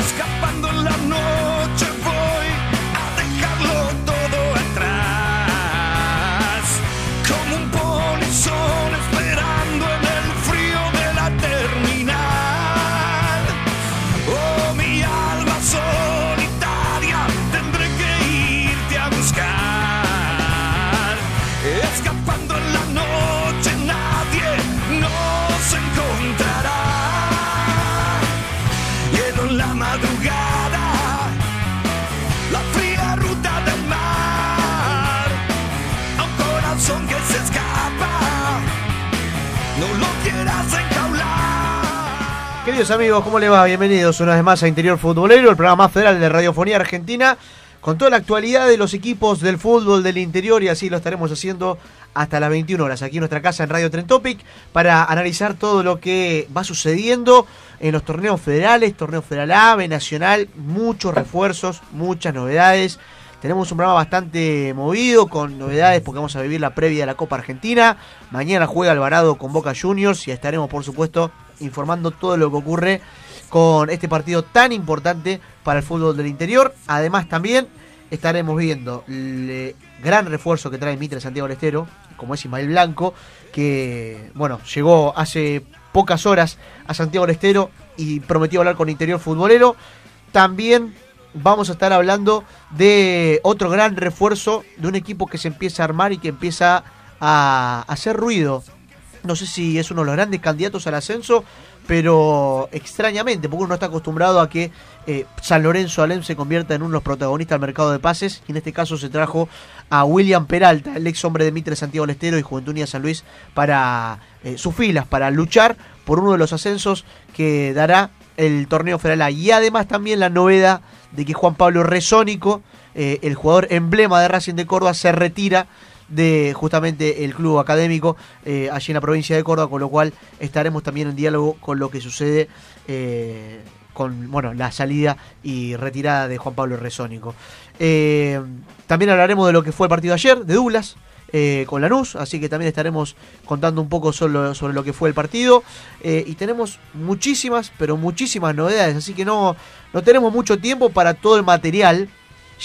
Escapando en la noche Queridos amigos, ¿cómo le va? Bienvenidos una vez más a Interior Futbolero, el programa más federal de Radiofonía Argentina, con toda la actualidad de los equipos del fútbol del interior y así lo estaremos haciendo hasta las 21 horas aquí en nuestra casa en Radio Tren Topic para analizar todo lo que va sucediendo en los torneos federales, torneo federal A, B nacional, muchos refuerzos, muchas novedades. Tenemos un programa bastante movido con novedades porque vamos a vivir la previa de la Copa Argentina. Mañana juega Alvarado con Boca Juniors y estaremos, por supuesto, informando todo lo que ocurre con este partido tan importante para el fútbol del interior. Además, también estaremos viendo el gran refuerzo que trae Mitre Santiago del Estero, como es Ismael Blanco, que, bueno, llegó hace pocas horas a Santiago del y prometió hablar con Interior Futbolero. También vamos a estar hablando de otro gran refuerzo de un equipo que se empieza a armar y que empieza a hacer ruido. No sé si es uno de los grandes candidatos al ascenso, pero extrañamente, porque uno está acostumbrado a que eh, San Lorenzo Alem se convierta en uno de los protagonistas del mercado de pases, y en este caso se trajo a William Peralta, el ex hombre de Mitre Santiago del y Juventud Unida San Luis, para eh, sus filas, para luchar por uno de los ascensos que dará el torneo federal. Y además también la novedad de que Juan Pablo Resónico, eh, el jugador emblema de Racing de Córdoba, se retira de justamente el club académico eh, allí en la provincia de Córdoba, con lo cual estaremos también en diálogo con lo que sucede eh, con bueno la salida y retirada de Juan Pablo Resónico. Eh, también hablaremos de lo que fue el partido ayer, de Douglas. eh, con Lanús, así que también estaremos contando un poco sobre, sobre lo que fue el partido. Y tenemos muchísimas, pero muchísimas novedades, así que no, no tenemos mucho tiempo para todo el material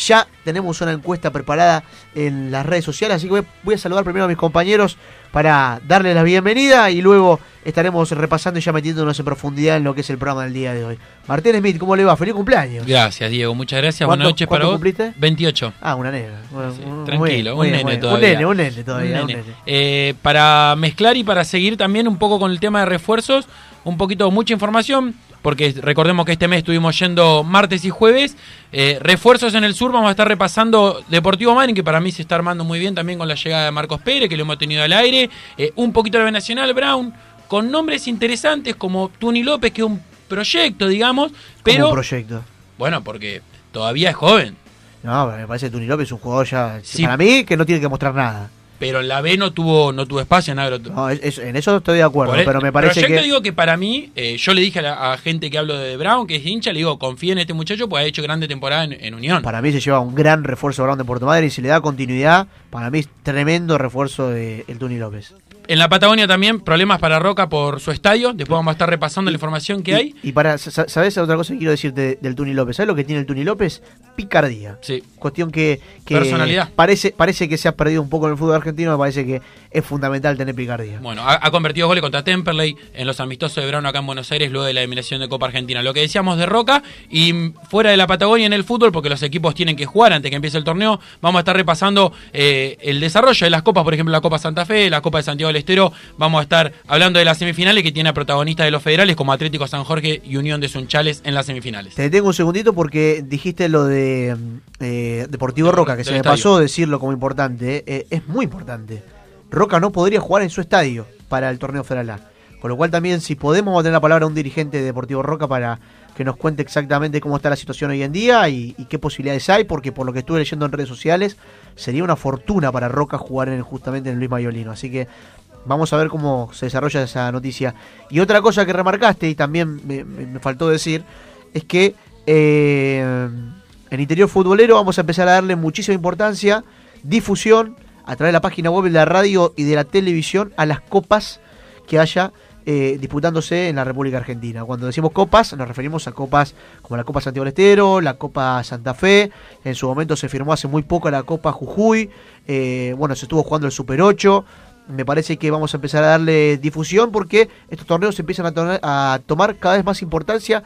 ya tenemos una encuesta preparada en las redes sociales, así que voy, a saludar primero a mis compañeros para darles la bienvenida y luego estaremos repasando y ya metiéndonos en profundidad en lo que es el programa del día de hoy. Martín Smith, ¿cómo le va? Feliz cumpleaños. Gracias, Diego. Muchas gracias. ¿Cuánto- Buenas noches para vos. cumpliste? 28. Ah, una negra. Bueno, Sí, muy tranquilo, un bien, nene bien. todavía. Un nene, un nene todavía. Un un nene. nene. Eh, para mezclar y para seguir también un poco con el tema de refuerzos, un poquito, mucha información, porque recordemos que este mes estuvimos yendo martes y jueves. Eh, refuerzos en el sur, vamos a estar repasando Deportivo Marin, que para mí se está armando muy bien también con la llegada de Marcos Pérez, que lo hemos tenido al aire. Eh, un poquito de Nacional, Brown, con nombres interesantes como Tuni López, que es un proyecto, digamos, pero... un proyecto. Bueno, porque todavía es joven. No, me parece que Tuni López es un jugador ya. Sí. Para mí, que no tiene que mostrar nada. Pero en la B no tuvo, no tuvo espacio en agro. No, es- en eso estoy de acuerdo, el- pero me parece proyecto que. digo que para mí, eh, yo le dije a, la, a gente que hablo de Brown, que es hincha, le digo, confía en este muchacho, pues ha hecho grande temporada en, en Unión. Para mí se lleva un gran refuerzo Brown de Puerto Madre y si le da continuidad, para mí es tremendo refuerzo de el Tuni López. En la Patagonia también, problemas para Roca por su estadio. Después vamos a estar repasando la información que y, hay. Y para, sa- ¿sabes otra cosa que quiero decirte del Tuni López? ¿Sabes lo que tiene el Tuni López? Picardía. Sí. Cuestión que, que Personalidad. Parece, parece que se ha perdido un poco en el fútbol argentino, me parece que es fundamental tener picardía. Bueno, ha, ha convertido goles contra Temperley en los amistosos de Brown acá en Buenos Aires luego de la eliminación de Copa Argentina. Lo que decíamos de Roca y fuera de la Patagonia en el fútbol, porque los equipos tienen que jugar antes que empiece el torneo, vamos a estar repasando eh, el desarrollo de las copas, por ejemplo la Copa Santa Fe, la Copa de Santiago del Estero. Vamos a estar hablando de las semifinales que tiene a protagonistas de los federales como Atlético San Jorge y Unión de Sunchales en las semifinales. Te detengo un segundito porque dijiste lo de eh, Deportivo Roca, que se me estadio. pasó decirlo como importante. eh, es muy importante. Roca no podría jugar en su estadio para el torneo federal. Con lo cual también, si podemos tener la palabra a un dirigente de Deportivo Roca para que nos cuente exactamente cómo está la situación hoy en día y, qué posibilidades hay, porque por lo que estuve leyendo en redes sociales, sería una fortuna para Roca jugar en, justamente en Luis Mayolino. Así que vamos a ver cómo se desarrolla esa noticia. Y otra cosa que remarcaste, y también me faltó decir, es que eh, en interior futbolero vamos a empezar a darle muchísima importancia, difusión a través de la página web de la radio y de la televisión a las copas que haya eh, disputándose en la República Argentina. Cuando decimos copas, nos referimos a copas como la Copa Santiago del Estero, la Copa Santa Fe, en su momento se firmó hace muy poco la Copa Jujuy, eh, bueno, se estuvo jugando el Super 8, me parece que vamos a empezar a darle difusión porque estos torneos empiezan a, to- a tomar cada vez más importancia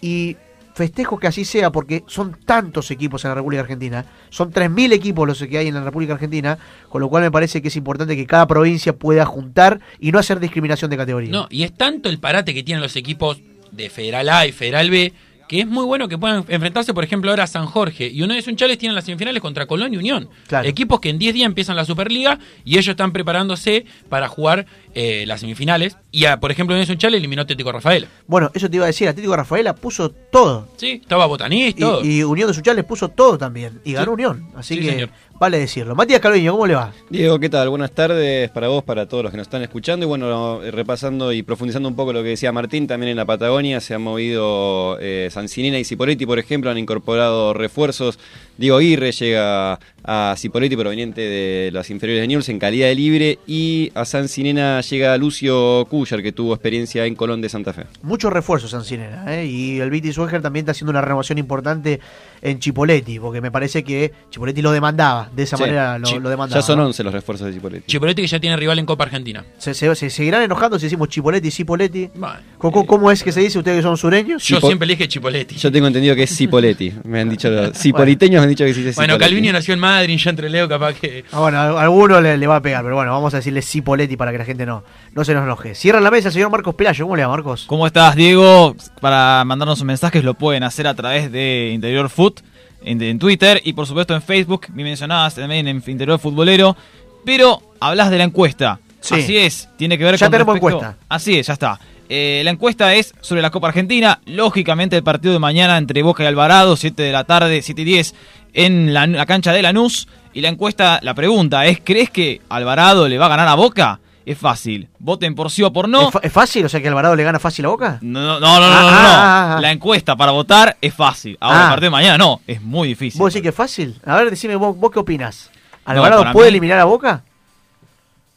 y festejo que así sea porque son tantos equipos en la República Argentina, son 3.000 equipos los que hay en la República Argentina, con lo cual me parece que es importante que cada provincia pueda juntar y no hacer discriminación de categoría. No, y es tanto el parate que tienen los equipos de Federal A y Federal B que es muy bueno que puedan enfrentarse, por ejemplo, ahora a San Jorge y uno de Sunchales tienen las semifinales contra Colón y Unión. Claro. Equipos que en 10 días empiezan la Superliga y ellos están preparándose para jugar eh, las semifinales. Y, a, por ejemplo, Unión Sunchales eliminó a Atlético Rafaela. Bueno, eso te iba a decir, Atlético Rafaela puso todo. Sí, estaba Botanís, Y, todo. y Unión de Suchales puso todo también. Y ganó Sí. Unión. Así Sí, que señor. vale decirlo. Matías Calviño, ¿cómo le va? Diego, ¿qué tal? Buenas tardes para vos, para todos los que nos están escuchando. Y bueno, eh, repasando y profundizando un poco lo que decía Martín, también en la Patagonia se han movido eh, Sancinena y Cipoletti, por ejemplo, han incorporado refuerzos. Diego Aguirre llega a Cipoletti, proveniente de las inferiores de Newell's, en calidad de libre. Y a Sancinena llega Lucio Cuyar, que tuvo experiencia en Colón de Santa Fe. Muchos refuerzos Sancinera, ¿eh? Y el Viti Sueger también está haciendo una renovación importante en Chipoletti, porque me parece que Chipoletti lo demandaba. De esa Sí. manera lo, demandaba. Ya son ¿no? 11 los refuerzos de Cipoletti. Chipoletti que ya tiene rival en Copa Argentina. ¿Se, se, se seguirán enojando si decimos Chipoletti Cipoletti? Bueno, ¿Cómo, eh, cómo es que se dice ustedes que son sureños? Yo Cipo- siempre elige Chipoletti. Yo tengo entendido que es Cipoletti. Me han dicho los cipoliteños me han dicho que se dice Bueno. Calvino nació en Madrid, yo entre Leo capaz que... Ah, bueno, a alguno le, le va a pegar, pero bueno, vamos a decirle Cipoletti para que la gente no, no se nos enoje. Cierran la mesa, señor Marcos Pelayo. ¿Cómo le va, Marcos? ¿Cómo estás, Diego? Para mandarnos mensajes lo pueden hacer a través de Interior Foot en, en Twitter y por supuesto en Facebook. Me mencionabas también en Interior Futbolero. Pero hablas de la encuesta. Sí. Así es, tiene que ver Ya con. tenemos respecto- encuesta. Así es, ya está. Eh, la encuesta es sobre la Copa Argentina. Lógicamente, el partido de mañana entre Boca y Alvarado, 7 de la tarde, 7 y 10, en la, la cancha de Lanús. Y la encuesta, la pregunta es: ¿crees que Alvarado le va a ganar a Boca? Es fácil. Voten por sí o por no. ¿Es, fácil? O sea que Alvarado le gana fácil a Boca. No, no, no, no, Ah, no, no, ah, no. ah, ah. La encuesta para votar es fácil. Ahora, Ah. el partido de mañana no, es muy difícil. ¿Vos decís que es fácil? A ver, decime vos, vos qué opinás. ¿Alvarado puede mí- eliminar a Boca?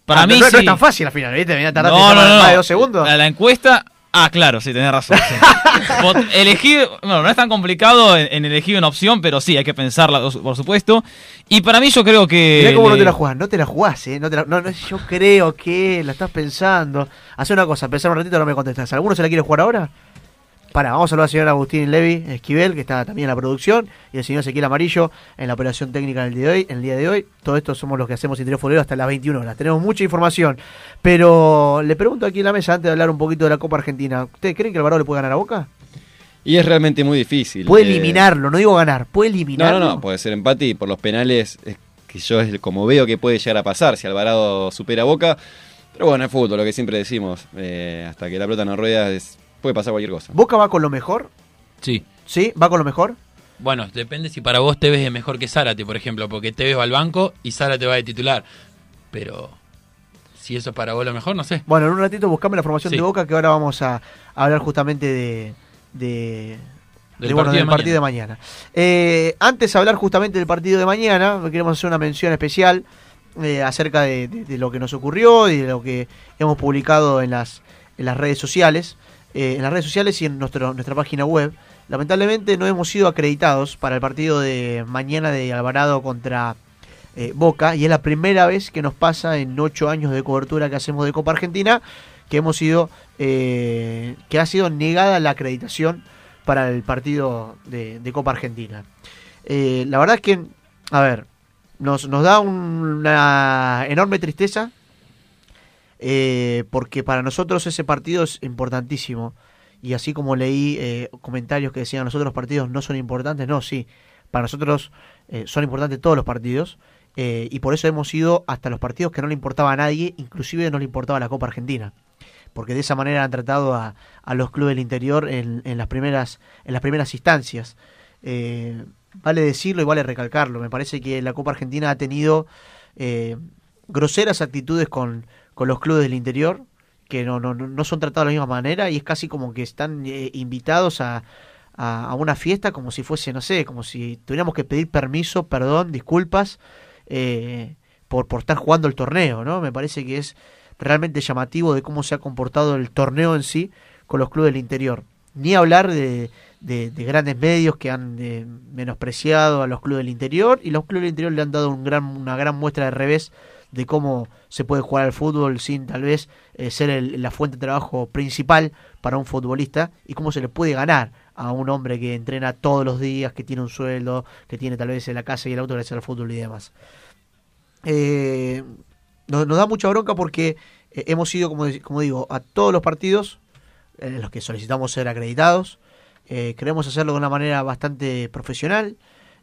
Para mí no, no sí. es tan fácil al final, ¿viste? No, tardando no, no, más de no. dos segundos. La, la encuesta. Ah, claro, sí, tenés razón. sí. Elegir, bueno, no es tan complicado en, en elegir una opción, pero sí, hay que pensarla, por supuesto. Y para mí yo creo que... Mirá cómo no te la jugás, no te la jugás, ¿eh? No te la- no, no, yo creo que la estás pensando. Haz una cosa, pensar un ratito no me contestás. ¿Alguno se la quiere jugar ahora? Para, vamos a saludar al señor Agustín Levi Esquivel, que está también en la producción, y el señor Ezequiel Amarillo en la operación técnica del día de hoy. En el día de hoy, todo esto somos los que hacemos Interior Futbolero hasta las 21 horas. Tenemos mucha información, pero le pregunto aquí en la mesa, antes de hablar un poquito de la Copa Argentina, ¿ustedes creen que Alvarado le puede ganar a Boca? Y es realmente muy difícil. Puede Eh, eliminarlo, no digo ganar, puede No, eliminarlo. no, no, puede ser empate y por los penales es que yo es como veo que puede llegar a pasar si Alvarado supera a Boca. Pero bueno, es fútbol, lo que siempre decimos, eh, hasta que la pelota no rueda es- puede pasar cualquier cosa. ¿Boca va con lo mejor? Sí. ¿Sí? ¿Va con lo mejor? Bueno, depende si para vos Tevez es mejor que Zárate, por ejemplo, porque Tevez va al banco y Zárate va de titular. Pero si eso es para vos lo mejor, no sé. Bueno, en un ratito buscame la formación Sí. de Boca que ahora vamos a, a hablar justamente de, de, Del de, bueno, partido del de partido de mañana. Eh, antes de hablar justamente del partido de mañana, queremos hacer una mención especial eh, acerca de, de- de lo que nos ocurrió y de lo que hemos publicado en las, en las redes sociales. Eh, en las redes sociales y en nuestro, nuestra página web. Lamentablemente no hemos sido acreditados para el partido de mañana de Alvarado contra eh, Boca y es la primera vez que nos pasa en ocho años de cobertura que hacemos de Copa Argentina que hemos sido eh, que ha sido negada la acreditación para el partido de, Copa Argentina. La verdad es que, a ver, nos, nos da una enorme tristeza eh, porque para nosotros ese partido es importantísimo. Y así como leí eh, comentarios que decían los partidos no son importantes, no, sí, para nosotros eh, son importantes todos los partidos. eh, y por eso hemos ido hasta los partidos que no le importaba a nadie, inclusive no le importaba la Copa Argentina. porque de esa manera han tratado a, a los clubes del interior en, en las primeras en las primeras instancias. Eh, vale decirlo y vale recalcarlo. Me parece que la Copa Argentina ha tenido eh, groseras actitudes con, con los clubes del interior que no, no, no son tratados de la misma manera y es casi como que están eh, invitados a, a, una fiesta como si fuese, no sé, como si tuviéramos que pedir permiso, perdón, disculpas eh, por, por estar jugando el torneo, ¿no? Me parece que es realmente llamativo de cómo se ha comportado el torneo en sí con los clubes del interior. Ni hablar de, de, de grandes medios que han eh, menospreciado a los clubes del interior y los clubes del interior le han dado un gran, una gran muestra de revés de cómo se puede jugar al fútbol sin tal vez eh, ser el- la fuente de trabajo principal para un futbolista y cómo se le puede ganar a un hombre que entrena todos los días, que tiene un sueldo, que tiene tal vez en la casa y el auto gracias al fútbol y demás. Eh, nos, da mucha bronca porque eh, hemos ido, como, como digo, a todos los partidos en los que solicitamos ser acreditados. Eh, queremos hacerlo de una manera bastante profesional.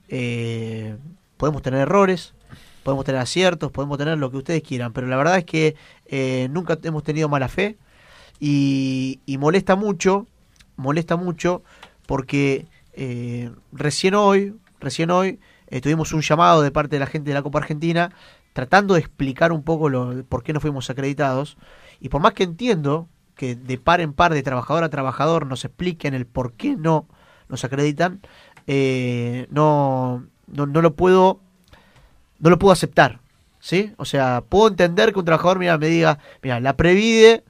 Eh, podemos tener errores, podemos tener aciertos, podemos tener lo que ustedes quieran, pero la verdad es que eh, nunca hemos tenido mala fe y, molesta mucho, molesta mucho porque eh, recién hoy, recién hoy eh, tuvimos un llamado de parte de la gente de la Copa Argentina tratando de explicar un poco lo, por qué no fuimos acreditados y por más que entiendo que de par en par, de trabajador a trabajador, nos expliquen el por qué no nos acreditan, no, no, no lo puedo no lo puedo aceptar, ¿sí? O sea, puedo entender que un trabajador mira, me diga, mira, la Previde,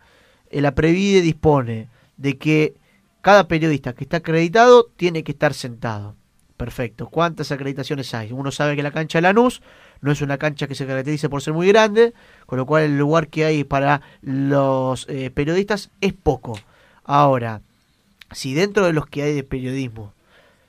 eh, la Previde dispone de que cada periodista que está acreditado tiene que estar sentado. Perfecto. ¿Cuántas acreditaciones hay? Uno sabe que la cancha de Lanús no es una cancha que se caracterice por ser muy grande, con lo cual el lugar que hay para los eh, periodistas es poco. Ahora, si dentro de los que hay de periodismo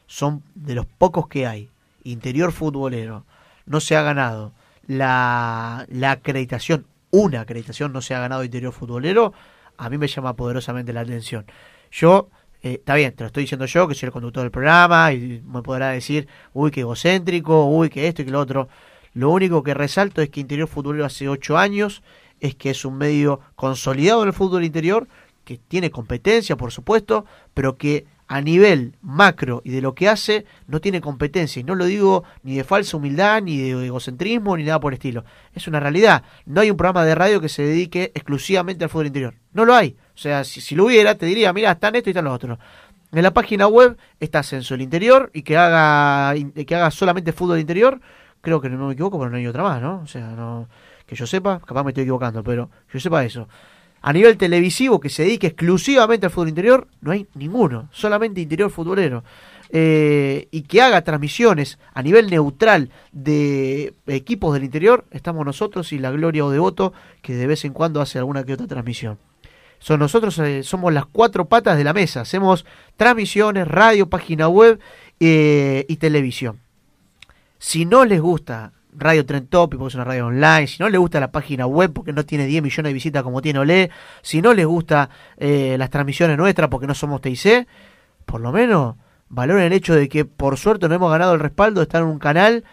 son de los pocos que hay, interior futbolero, no se ha ganado la, la acreditación, una acreditación no se ha ganado interior futbolero, a mí me llama poderosamente la atención. Yo, eh, está bien, te lo estoy diciendo yo, que soy el conductor del programa, y me podrá decir, uy, qué egocéntrico, uy, que esto y que lo otro. Lo único que resalto es que Interior Futbolero hace ocho años, es que es un medio consolidado en el fútbol interior, que tiene competencia, por supuesto, pero que a nivel macro y de lo que hace no tiene competencia. Y no lo digo ni de falsa humildad, ni de egocentrismo, ni nada por el estilo. Es una realidad. No hay un programa de radio que se dedique exclusivamente al fútbol interior. No lo hay. O sea, si, si lo hubiera, te diría, mira, están esto y están los otros. En la página web está Ascenso el Interior y que haga, que haga solamente fútbol interior. Creo que no me equivoco, pero no hay otra más, ¿no? O sea, no que yo sepa, capaz me estoy equivocando, pero que yo sepa eso. A nivel televisivo que se dedique exclusivamente al fútbol interior, no hay ninguno, solamente interior futbolero. Eh, y que haga transmisiones a nivel neutral de equipos del interior, estamos nosotros y la Gloria o Devoto, que de vez en cuando hace alguna que otra transmisión. Son nosotros eh, somos las cuatro patas de la mesa, hacemos transmisiones, radio, página web eh, y televisión. Si no les gusta Radio Trend Topic, porque es una radio online, si no les gusta la página web porque no tiene 10 millones de visitas como tiene Olé, si no les gusta eh, las transmisiones nuestras porque no somos TIC, por lo menos valoren el hecho de que por suerte no hemos ganado el respaldo de estar en un canal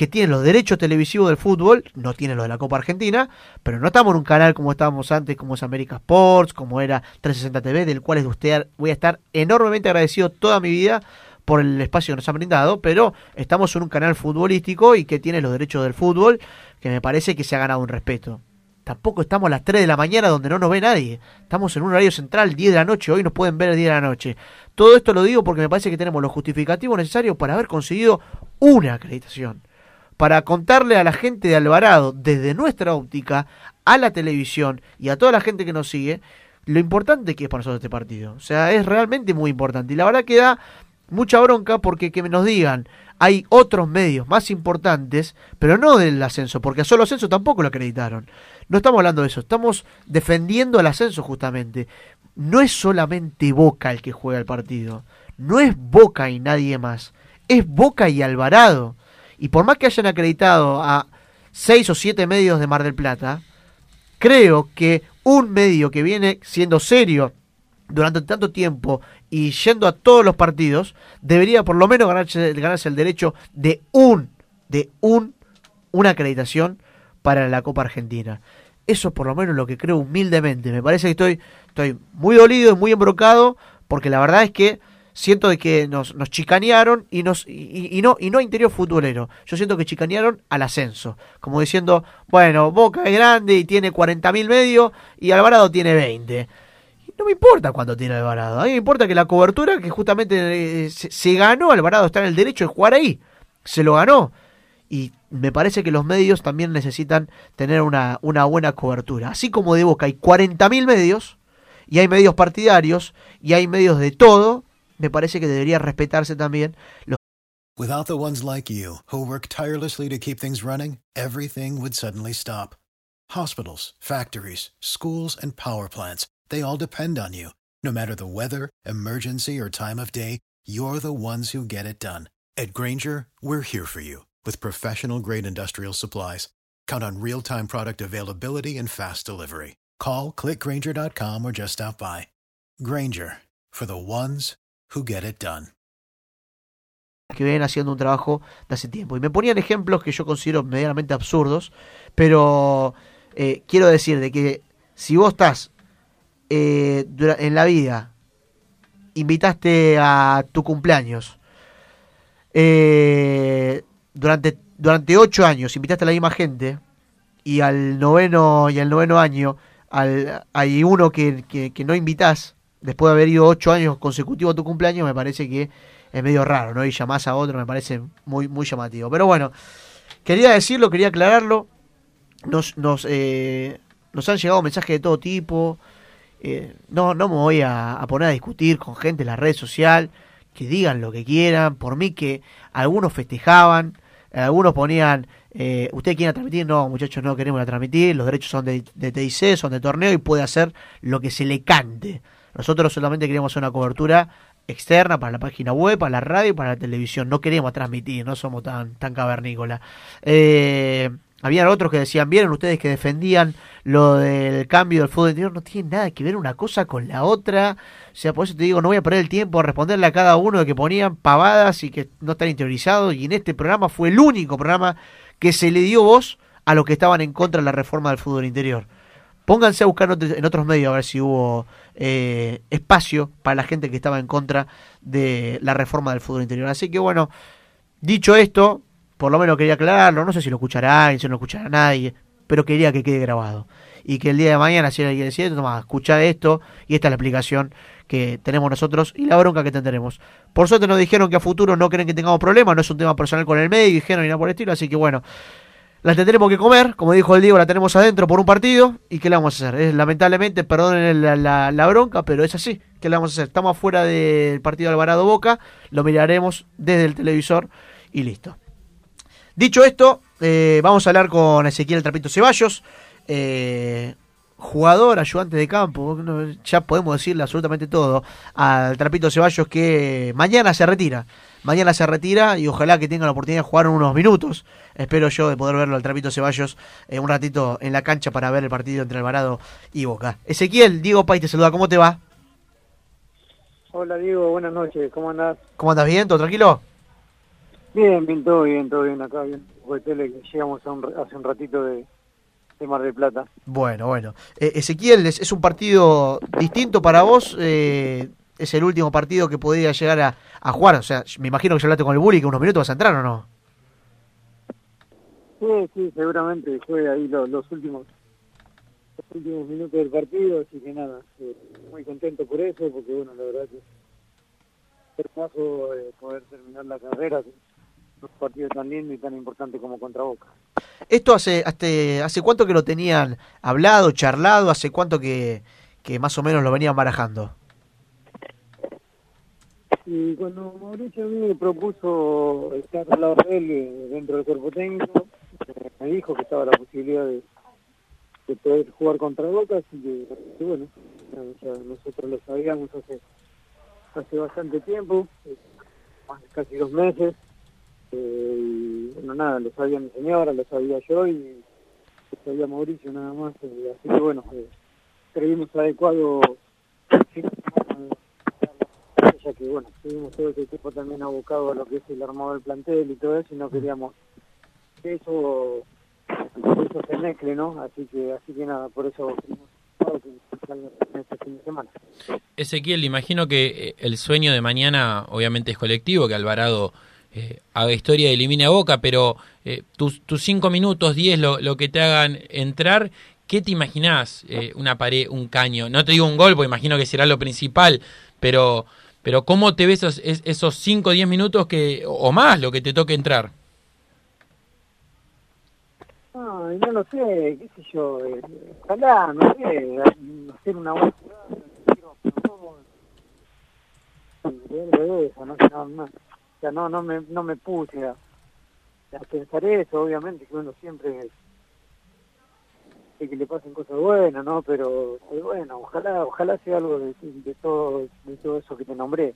que tiene los derechos televisivos del fútbol, no tiene los de la Copa Argentina, pero no estamos en un canal como estábamos antes, como es América Sports, como era 360 TV, del cual es de usted voy a estar enormemente agradecido toda mi vida por el espacio que nos han brindado, pero estamos en un canal futbolístico y que tiene los derechos del fútbol, que me parece que se ha ganado un respeto. Tampoco estamos a las 3 de la mañana donde no nos ve nadie. Estamos en un horario central, 10 de la noche, hoy nos pueden ver a 10 de la noche. Todo esto lo digo porque me parece que tenemos los justificativos necesarios para haber conseguido una acreditación. Para contarle a la gente de Alvarado, desde nuestra óptica, a la televisión y a toda la gente que nos sigue, lo importante que es para nosotros este partido. O sea, es realmente muy importante. Y la verdad que da mucha bronca porque que nos digan hay otros medios más importantes, pero no del ascenso, porque a solo ascenso tampoco lo acreditaron. No estamos hablando de eso, estamos defendiendo el ascenso justamente. No es solamente Boca el que juega el partido, no es Boca y nadie más, es Boca y Alvarado. Y por más que hayan acreditado a seis o siete medios de Mar del Plata, creo que un medio que viene siendo serio durante tanto tiempo y yendo a todos los partidos, debería por lo menos ganarse, ganarse el derecho de un, de un, una acreditación para la Copa Argentina. Eso por lo menos lo que creo humildemente. Me parece que estoy, estoy muy dolido y muy embrocado porque la verdad es que siento de que nos, nos chicanearon y nos y, y no y no interior futbolero. Yo siento que chicanearon al ascenso, como diciendo, bueno, Boca es grande y tiene 40.000 medios y Alvarado tiene 20. No me importa cuánto tiene Alvarado, a mí me importa que la cobertura que justamente eh, se, se ganó, Alvarado está en el derecho de jugar ahí, se lo ganó. Y me parece que los medios también necesitan tener una, buena cobertura. Así como de Boca hay 40.000 medios, y hay medios partidarios, y hay medios de todo, me parece que debería respetarse también los Without the ones like you, who work tirelessly to keep things running, everything would suddenly stop. Hospitals, factories, schools, and power plants, they all depend on you. No matter the weather, emergency, or time of day, you're the ones who get it done. At Granger, we're here for you with professional grade industrial supplies. Count on real time product availability and fast delivery. Call clickgranger.com or just stop by. Granger for the ones who get it done. que vienen haciendo un trabajo de hace tiempo. Y me ponían ejemplos que yo considero medianamente absurdos, pero eh, quiero decir de que si vos estás eh, en la vida, invitaste a tu cumpleaños, eh, durante, durante ocho años invitaste a la misma gente, y al noveno, y al noveno año al, hay uno que, que, no invitás, después de haber ido ocho años consecutivos a tu cumpleaños, me parece que es medio raro, ¿no? Y llamás a otro, me parece muy, muy llamativo. Pero bueno, quería decirlo, quería aclararlo. Nos, nos, eh, nos han llegado mensajes de todo tipo. Eh, no, no me voy a, poner a discutir con gente en la red social. Que digan lo que quieran. Por mí que algunos festejaban, algunos ponían, eh, ¿usted quiere transmitir? No, muchachos, no queremos la transmitir. Los derechos son de, de TIC, son de torneo y puede hacer lo que se le cante. Nosotros solamente queremos hacer una cobertura externa para la página web, para la radio y para la televisión. No queremos transmitir, no somos tan, tan cavernícolas. Eh, habían otros que decían, vieron ustedes que defendían lo del cambio del fútbol interior, no tiene nada que ver una cosa con la otra. O sea, por eso te digo, no voy a perder el tiempo a responderle a cada uno de que ponían pavadas y que no están interiorizados. Y en este programa fue el único programa que se le dio voz a los que estaban en contra de la reforma del fútbol interior. Pónganse a buscar en otros- medios a ver si hubo eh, espacio para la gente que estaba en contra de la reforma del fútbol interior. Así que bueno, dicho esto, por lo menos quería aclararlo, no sé si lo escuchará alguien, si no lo escuchará nadie, pero quería que quede grabado. Y que el día de mañana, si alguien decide, toma, escucha esto, y esta es la explicación que tenemos nosotros y la bronca que tendremos. Por suerte nos dijeron que a futuro no creen que tengamos problemas, no es un tema personal con el medio, dijeron y nada por el estilo, así que bueno, la tendremos que comer, como dijo el Diego, la tenemos adentro por un partido. ¿Y qué le vamos a hacer? Es, lamentablemente, perdonen la, la- la bronca, pero es así. ¿Qué le vamos a hacer? Estamos afuera del partido Alvarado Boca, lo miraremos desde el televisor y listo. Dicho esto, eh, vamos a hablar con Ezequiel Trapito Ceballos, eh, jugador, ayudante de campo, ya podemos decirle absolutamente todo al Trapito Ceballos que mañana se retira. Mañana se retira y ojalá que tenga la oportunidad de jugar unos minutos. Espero yo de poder verlo al Trapito Ceballos eh, un ratito en la cancha para ver el partido entre Alvarado y Boca. Ezequiel, Diego Pay te saluda, ¿cómo te va? Hola Diego, buenas noches, ¿cómo andás? ¿Cómo andas bien? ¿Todo tranquilo? Bien, bien, todo bien, todo bien acá, bien. Tele que llegamos a un hace un ratito de, de Mar del Plata. Bueno, bueno. Eh, Ezequiel, es, es un partido distinto para vos. eh, es el último partido que podría llegar a, a jugar. O sea, me imagino que ya hablaste con el Bully que unos minutos vas a entrar o no. Sí, sí, seguramente fue ahí lo- los últimos los últimos minutos del partido, así que nada, eh, muy contento por eso, porque bueno, la verdad que es hermoso eh, poder terminar la carrera un partido tan lindo y tan importante como contra Boca. Esto hace, hace, hace cuánto que lo tenían hablado, charlado, hace cuánto que, que más o menos lo venían barajando. Y cuando Mauricio me propuso estar al lado de él eh, dentro del cuerpo técnico, me dijo que estaba la posibilidad de, de poder jugar contra Boca, así que, que bueno, ya nosotros lo sabíamos hace hace bastante tiempo, eh, casi dos meses, eh, y bueno, nada, lo sabía mi señora, lo sabía yo y lo sabía Mauricio nada más, eh, así que bueno, eh, creímos adecuado ya que bueno, estuvimos todo ese tiempo también abocado a lo que es el armado del plantel y todo eso y no queríamos que eso eso se mezcle, ¿no? Así que, así que nada, por eso salga este fin de semana. Ezequiel, imagino que eh, el sueño de mañana obviamente es colectivo, que Alvarado eh, haga historia y elimine a Boca, pero eh, tus, tus cinco minutos, diez, lo, que te hagan entrar, ¿qué te imaginás? Eh, una pared, un caño. No te digo un gol, porque imagino que será lo principal, pero, pero ¿cómo te ves esos, es- esos cinco diez minutos que, o más lo que te toque entrar? No, y no lo sé, qué sé yo, eh, ojalá, no sé, hacer una buena no, no, no, o sea, no, no me, no me puse a, pensar eso, obviamente que uno siempre que le pasen cosas buenas, ¿no? Pero bueno, ojalá, ojalá sea algo de, todo, de todo eso que te nombré.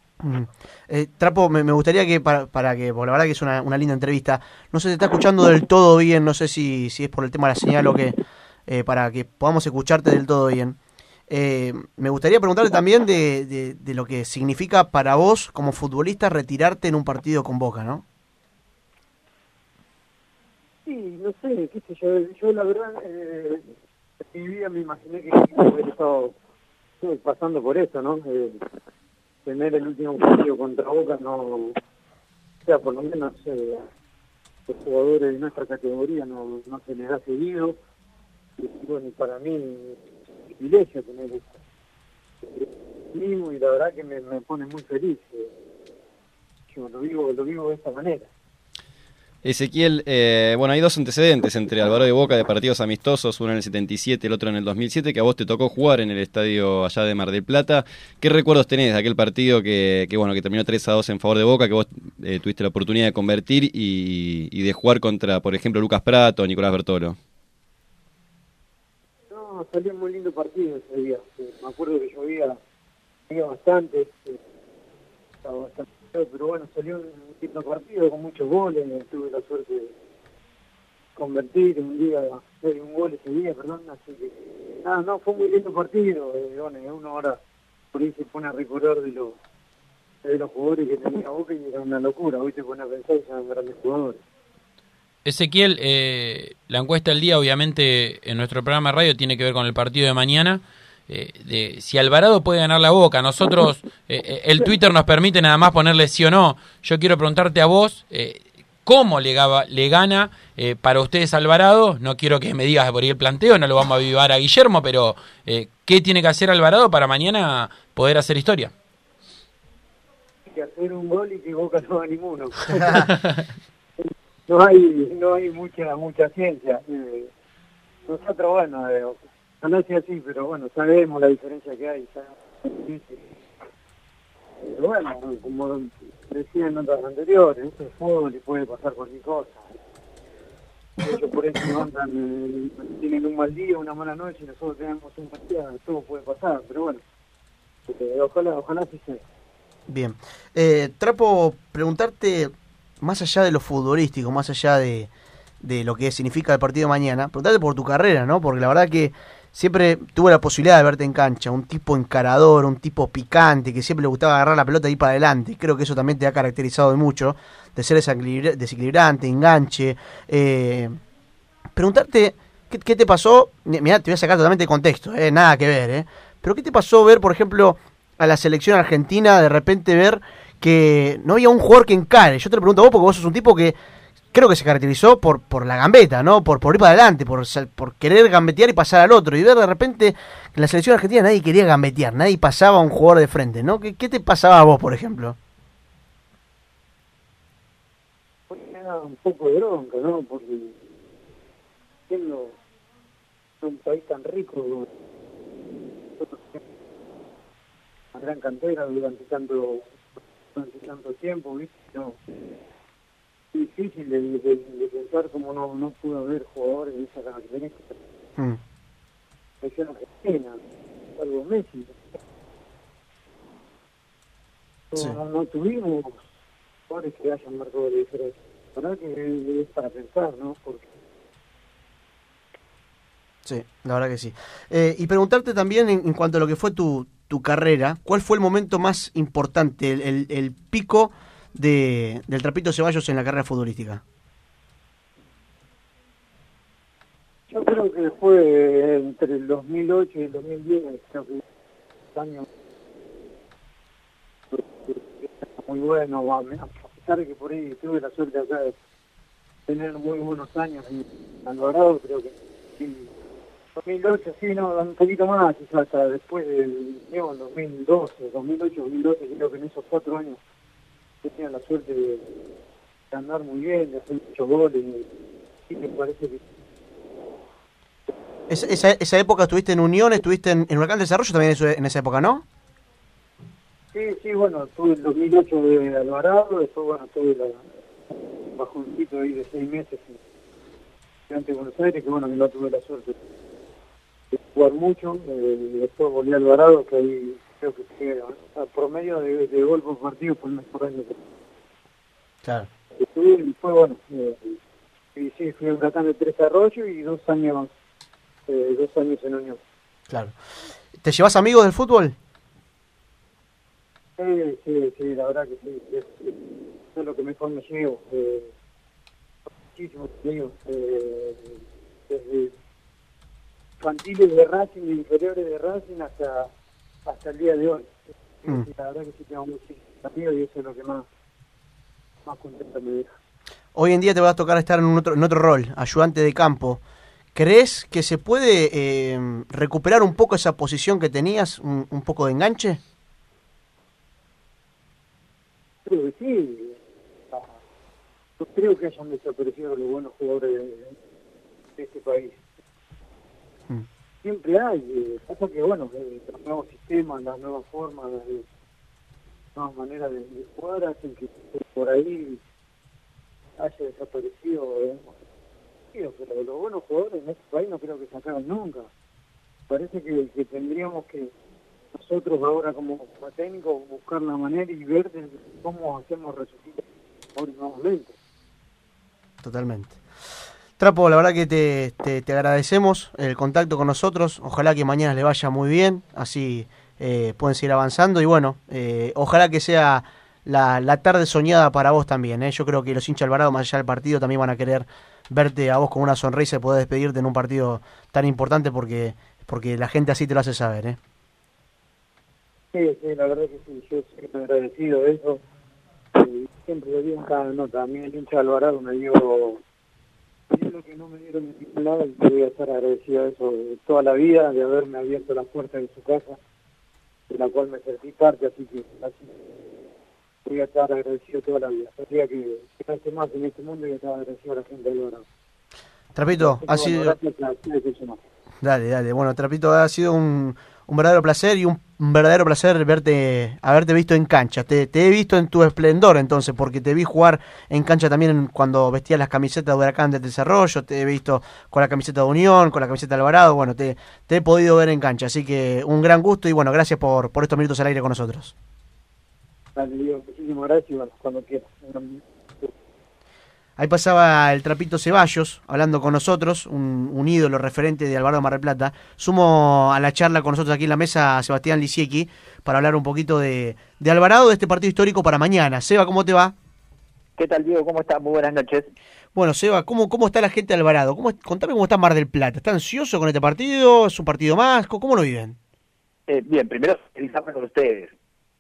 Eh, Trapo, me, gustaría que para, para que, porque la verdad que es una, una linda entrevista, no sé si te está escuchando del todo bien, no sé si, si es por el tema de la señal o que, eh, para que podamos escucharte del todo bien. Eh, me gustaría preguntarte también de, de, lo que significa para vos como futbolista retirarte en un partido con Boca, ¿no? Sí, no sé, qué sé yo, yo la verdad, eh, en me imaginé que hubiera estado pasando por eso, ¿no? Eh, tener el último partido contra Boca no, o sea, por lo menos eh, los jugadores de nuestra categoría no, no se les da seguido, y bueno, para mí privilegio tener esto. Mismo, y la verdad que me, me pone muy feliz. eh, yo lo vivo, lo vivo de esta manera. Ezequiel, eh, bueno, hay dos antecedentes entre Alvarado y Boca de partidos amistosos, uno en el 77 y el otro en el 2007, que a vos te tocó jugar en el estadio allá de Mar del Plata. ¿Qué recuerdos tenés de aquel partido que, que bueno, que terminó 3 a 2 en favor de Boca, que vos eh, tuviste la oportunidad de convertir y, y de jugar contra, por ejemplo, Lucas Prato o Nicolás Bertolo? Salió un muy lindo partido ese día. Me acuerdo que llovía, llovía bastante, eh, estaba bastante pero bueno, salió un lindo partido con muchos goles. Tuve la suerte de convertir un día, eh, un gol ese día, perdón. Así que, nada, no, fue un muy lindo partido. Eh, bueno, uno ahora por ahí se pone a recordar de los, de los jugadores que tenía Boca y era una locura. Hoy te pone a pensar y son grandes jugadores. Ezequiel, eh, la encuesta del día, obviamente, en nuestro programa de radio tiene que ver con el partido de mañana. eh, de si Alvarado puede ganar la boca. Nosotros, eh, eh, el Twitter nos permite nada más ponerle sí o no. Yo quiero preguntarte a vos, eh, ¿cómo le, gaba- le gana eh, para ustedes Alvarado? No quiero que me digas por ahí el planteo, no lo vamos a avivar a Guillermo, pero eh, ¿qué tiene que hacer Alvarado para mañana poder hacer historia? Que hacer un gol y que Boca no haga ninguno. no hay no hay mucha mucha ciencia Eh, nosotros bueno eh, no es así pero bueno sabemos la diferencia que hay sabemos. pero bueno como decía en otras anteriores esto es fútbol y puede pasar cualquier cosa. Ellos por eso levantan eh, tienen un mal día una mala noche y nosotros tenemos un día todo puede pasar pero bueno. Eh, ojalá ojalá sí sea. Bien. Eh, Trapo, preguntarte, más allá de lo futbolístico, más allá de, de lo que significa el partido de mañana, preguntarte por tu carrera, ¿no? Porque la verdad que siempre tuve la posibilidad de verte en cancha, un tipo encarador, un tipo picante, que siempre le gustaba agarrar la pelota y ir para adelante. Creo que eso también te ha caracterizado de mucho, de ser desequilibra- desequilibrante, enganche. Eh, preguntarte, ¿qué, qué te pasó? Mira, te voy a sacar totalmente de contexto, eh, nada que ver, ¿eh? Pero ¿qué te pasó ver, por ejemplo, a la selección argentina, de repente ver que no había un jugador que encare? Yo te lo pregunto a vos porque vos sos un tipo que creo que se caracterizó por, por la gambeta, ¿no? Por, por ir para adelante, por, por querer gambetear y pasar al otro. Y ver de repente que en la selección argentina nadie quería gambetear, nadie pasaba a un jugador de frente, ¿no? ¿Qué, qué te pasaba a vos, por ejemplo? Da un poco de bronca, ¿no? Porque siendo un país tan rico, una gran cantera durante tanto durante tanto tiempo, ¿viste? No, difícil de, de- de pensar cómo no, no pudo haber jugadores de esa característica. Mm. Selección argentina, salvo Messi. No, Sí. no, no tuvimos jugadores que hayan marcado la diferencia. La verdad que es para pensar, ¿no? Porque Sí, la verdad que sí. Eh, y preguntarte también en, en cuanto a lo que fue tu, tu carrera, ¿cuál fue el momento más importante, el, el- el pico de, del Trapito Ceballos en la carrera futbolística? que fue entre el 2008 y el 2010, creo que años muy bueno, a pesar de que por ahí tuve la suerte acá de tener muy buenos años en Alvarado, creo que sí, 2008 sí, no, un poquito más, quizás hasta después del digamos, 2012, 2008, 2012, creo que en esos cuatro años tenía la suerte de, de andar muy bien, de hacer muchos goles, y, y me parece que Esa, esa, esa época estuviste en Unión, estuviste en, en Huracán Desarrollo también eso- en esa época, ¿no? Sí, sí, bueno, tuve el 2008 de Alvarado, después, bueno, tuve la un bajoncito ahí de seis meses en ante Buenos Aires, que bueno, que no tuve la suerte jugar mucho, eh, después volví a Alvarado, que ahí creo que fue a promedio de, de gol por partido por el mejor año Claro. y fue bueno, eh, y sí, fui a Huracán de Tres Arroyos y dos años, eh, dos años en Unión. Claro. ¿Te llevas amigos del fútbol? Sí, sí, sí, la verdad que sí. Es, es lo que mejor me llevo. Eh, muchísimos amigos. Eh, desde infantiles de Racing, de inferiores de Racing hasta hasta el día de hoy. Mm. la verdad que sí tengo amigos y eso es lo que más, más contento me deja. Hoy en día te va a tocar estar en, un otro, en otro rol, ayudante de campo. ¿Crees que se puede eh, recuperar un poco esa posición que tenías, un, un poco de enganche? Creo que sí. Ah, No creo que hayan desaparecido los buenos jugadores de, de este país. Siempre hay. eh, que, bueno, los nuevos sistemas, las nuevas formas, las nuevas maneras de, jugar hacen que por ahí haya desaparecido. eh, pero los buenos jugadores en este país no creo que se acaben nunca. Parece que, tendríamos que nosotros ahora como, técnicos buscar la manera y ver cómo hacemos resucitar nuevamente. Totalmente. Trapo, la verdad que te, te- te agradecemos el contacto con nosotros. Ojalá que mañana le vaya muy bien, así eh, pueden seguir avanzando. Y bueno, eh, ojalá que sea la, la tarde soñada para vos también. ¿eh? Yo creo que los hinchas Alvarado, más allá del partido, también van a querer verte a vos con una sonrisa y poder despedirte en un partido tan importante porque, porque la gente así te lo hace saber. ¿eh? Sí, sí, la verdad que sí, yo siempre agradecido de eso. Siempre lo digo en cada nota. A mí el hincha Alvarado me dio, dio lo que no me dieron lado y voy a estar agradecido de eso de toda la vida, de haberme abierto las puertas de su casa, de la cual me sentí parte, así que así voy a estar agradecido toda la vida. Sea que, que esté más en este mundo y a estar agradecido a la gente de Alvarado. Trapito, ha sido... a. Dale, dale. Bueno, Trapito, ha sido un, un verdadero placer y un, verdadero placer verte, haberte visto en cancha. Te, te he visto en tu esplendor entonces, porque te vi jugar en cancha también cuando vestías las camisetas de Huracán del Desarrollo, te he visto con la camiseta de Unión, con la camiseta de Alvarado, bueno, te, te he podido ver en cancha, así que un gran gusto y bueno, gracias por, por estos minutos al aire con nosotros. Digo, muchísimas gracias y bueno, cuando quieras. Ahí pasaba el Trapito Ceballos hablando con nosotros, un, un ídolo referente de Alvarado Mar del Plata. Sumo a la charla con nosotros aquí en la mesa a Sebastián Lisiecki para hablar un poquito de, de Alvarado, de este partido histórico para mañana. Seba, ¿cómo te va? ¿Qué tal, Diego? ¿Cómo estás? Muy buenas noches. Bueno, Seba, ¿cómo, cómo está la gente de Alvarado? ¿Cómo, contame cómo está Mar del Plata. ¿Está ansioso con este partido? ¿Es un partido más? ¿Cómo, cómo lo viven? Eh, bien, primero, felicitarme con ustedes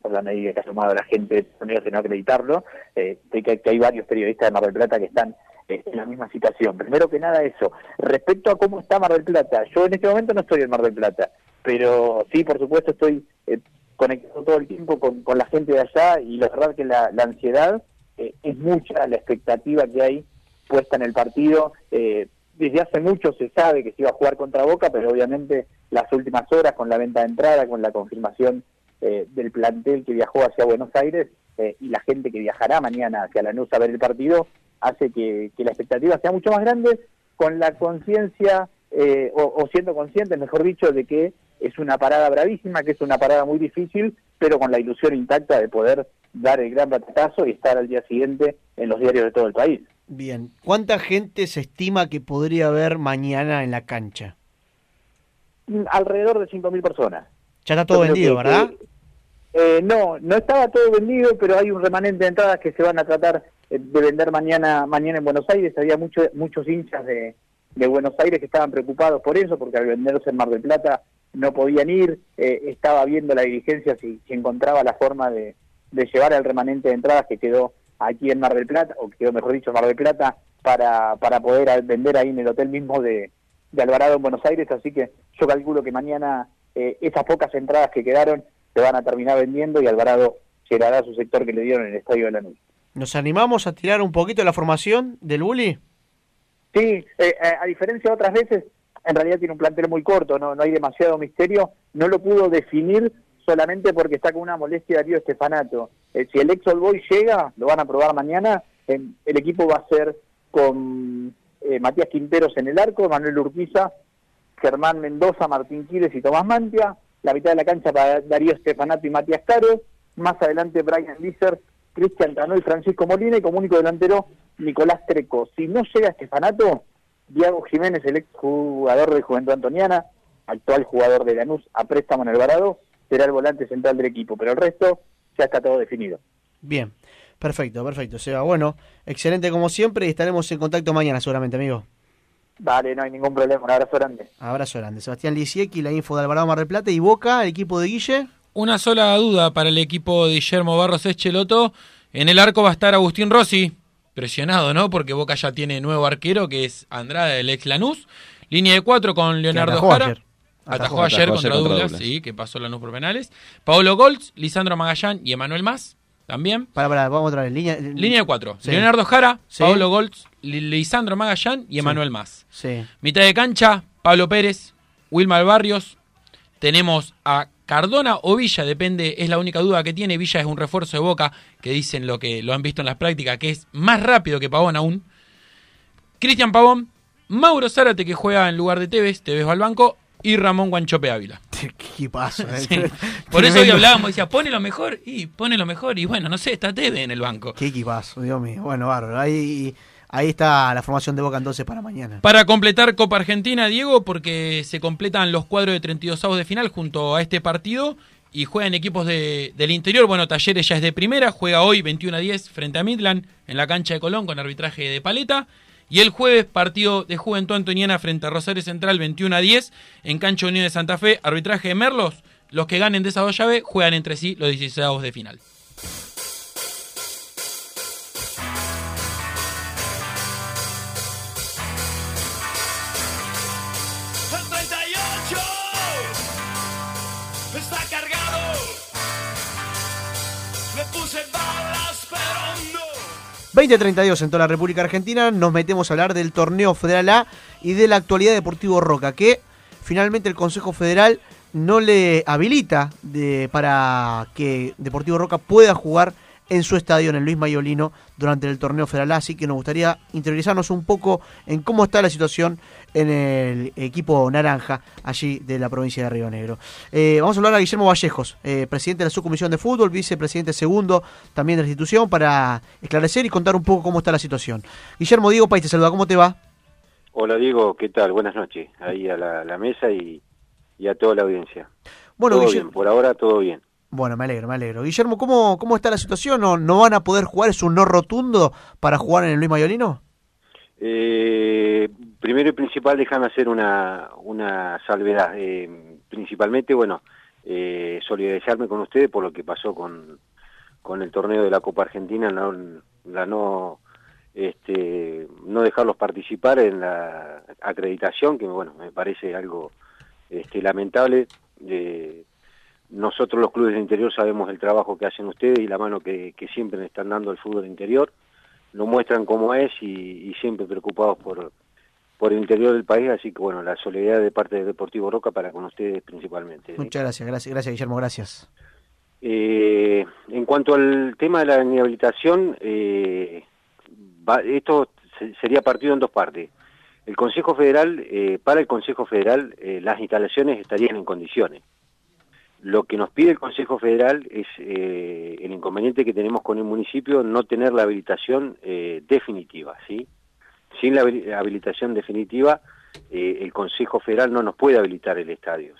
por la medida que ha tomado la gente de Estados de no acreditarlo. Eh, que, que hay varios periodistas de Mar del Plata que están eh, en la misma situación. Primero que nada eso. Respecto a cómo está Mar del Plata, yo en este momento no estoy en Mar del Plata, pero sí, por supuesto, estoy eh, conectado todo el tiempo con, con la gente de allá y la verdad que la, la ansiedad eh, es mucha, la expectativa que hay puesta en el partido. Eh, desde hace mucho se sabe que se iba a jugar contra Boca, pero obviamente las últimas horas con la venta de entrada, con la confirmación eh, del plantel que viajó hacia Buenos Aires eh, y la gente que viajará mañana hacia Lanús a ver el partido, hace que, que la expectativa sea mucho más grande con la conciencia eh, o, o siendo conscientes, mejor dicho, de que es una parada bravísima, que es una parada muy difícil, pero con la ilusión intacta de poder dar el gran batazo y estar al día siguiente en los diarios de todo el país. Bien. ¿Cuánta gente se estima que podría haber mañana en la cancha? Alrededor de 5.000 personas. Ya está todo vendido, que- ¿verdad? Eh, no, no estaba todo vendido, pero hay un remanente de entradas que se van a tratar eh, de vender mañana mañana en Buenos Aires. Había mucho, muchos hinchas de, de Buenos Aires que estaban preocupados por eso, porque al venderse en Mar del Plata no podían ir, eh, estaba viendo la dirigencia si, si encontraba la forma de, de llevar el remanente de entradas que quedó aquí en Mar del Plata, o que quedó mejor dicho en Mar del Plata, para, para poder vender ahí en el hotel mismo de, de Alvarado en Buenos Aires, así que yo calculo que mañana eh, esas pocas entradas que quedaron se van a terminar vendiendo y Alvarado llenará su sector que le dieron en el Estadio de Lanús. ¿Nos animamos a tirar un poquito la formación del Bully? Sí, eh, a diferencia de otras veces, en realidad tiene un plantel muy corto, no, no hay demasiado misterio, no lo pudo definir solamente porque está con una molestia Darío Estefanato. Eh, si el ex Boy llega, lo van a probar mañana, eh, el equipo va a ser con eh, Matías Quinteros en el arco, Manuel Urquiza, Germán Mendoza, Martín Quiles y Tomás Mantia, la mitad de la cancha para Darío Estefanato y Matías Caro, más adelante Brian Lisser, Cristian Cano y Francisco Molina y como único delantero Nicolás Treco. Si no llega Estefanato, Diego Jiménez, el ex jugador de Juventud Antoniana, actual jugador de Lanús a préstamo en Alvarado, será el volante central del equipo, pero el resto ya está todo definido. Bien, perfecto, perfecto. Seba, bueno, excelente como siempre y estaremos en contacto mañana seguramente, amigo. Vale, no hay ningún problema, un abrazo grande. Abrazo grande. Sebastián Lisiecki, la info de Alvarado Mar del Plata y Boca, el equipo de Guille. Una sola duda para el equipo de Guillermo Barros Echeloto. En el arco va a estar Agustín Rossi, presionado, ¿no? Porque Boca ya tiene nuevo arquero, que es Andrade, el ex Lanús. Línea de cuatro con Leonardo atajó Jara. ayer. Atajó, Atajó. ayer Atajó contra Douglas, Douglas. sí, que pasó Lanús por penales. Paolo Goltz, Lisandro Magallán y Emanuel Más, también. Para, para, vamos otra vez. Línea, Línea de cuatro. Sí. Leonardo Jara, Sí. Paolo Goltz, Lisandro Magallán y Emanuel Más. Sí. Mitad de cancha, Pablo Pérez, Wilmar Barrios. Tenemos a Cardona o Villa, depende, es la única duda que tiene. Villa es un refuerzo de Boca, que dicen lo que lo han visto en las prácticas, que es más rápido que Pavón aún. Cristian Pavón, Mauro Zárate, que juega en lugar de Tevez, Tevez va al banco, y Ramón Guanchope Ávila. Qué equipazo. eh. Sí. Por eso hoy hablábamos, decía, pone lo mejor, y pone lo mejor, y bueno, no sé, está Tevez en el banco. Qué equipazo, Dios mío. Bueno, bárbaro. Ahí, ahí está la formación de Boca entonces para mañana. Para completar Copa Argentina, Diego, porque se completan los cuadros de 32 avos de final junto a este partido y juegan equipos de- del interior. Bueno, Talleres ya es de primera, juega hoy 21 a 10 frente a Midland en la cancha de Colón con arbitraje de paleta. Y el jueves, partido de Juventud Antoniana frente a Rosario Central 21 a 10 en cancha Unión de Santa Fe, arbitraje de Merlos. Los que ganen de esas dos llaves juegan entre sí los 16 avos de final. 2032 en toda la República Argentina, nos metemos a hablar del torneo Federal A y de la actualidad de Deportivo Roca, que finalmente el Consejo Federal no le habilita de, para que Deportivo Roca pueda jugar en su estadio en el Luis Mayolino durante el torneo Federal así que nos gustaría interiorizarnos un poco en cómo está la situación en el equipo naranja allí de la provincia de Río Negro. Eh, vamos a hablar a Guillermo Vallejos, eh, presidente de la subcomisión de fútbol, vicepresidente segundo también de la institución, para esclarecer y contar un poco cómo está la situación. Guillermo Diego País te saluda, ¿cómo te va? Hola Diego, ¿qué tal? Buenas noches. Ahí a la, la mesa y, y a toda la audiencia. Bueno, todo Guillermo, bien, por ahora todo bien. Bueno, me alegro, me alegro. Guillermo, ¿cómo, cómo está la situación? ¿No, ¿No van a poder jugar? ¿Es un no rotundo para jugar en el Luis Mayolino? Eh, primero y principal, déjame hacer una, una salvedad. Eh, principalmente, bueno, eh, solidarizarme con ustedes por lo que pasó con, con el torneo de la Copa Argentina, la, la no este, no dejarlos participar en la acreditación, que bueno, me parece algo este, lamentable. Eh, nosotros los clubes del interior sabemos el trabajo que hacen ustedes y la mano que, que siempre le están dando al fútbol interior. Lo muestran como es y, y siempre preocupados por, por el interior del país, así que bueno, la solidaridad de parte del Deportivo Roca para con ustedes principalmente. Muchas gracias, gracias, gracias Guillermo, gracias. Eh, en cuanto al tema de la inhabilitación, eh, va- esto se- sería partido en dos partes. El Consejo Federal, eh, para el Consejo Federal, eh, las instalaciones estarían en condiciones. Lo que nos pide el Consejo Federal es eh, el inconveniente que tenemos con el municipio no tener la habilitación eh, definitiva, ¿sí? Sin la habi- habilitación definitiva, eh, el Consejo Federal no nos puede habilitar el estadio.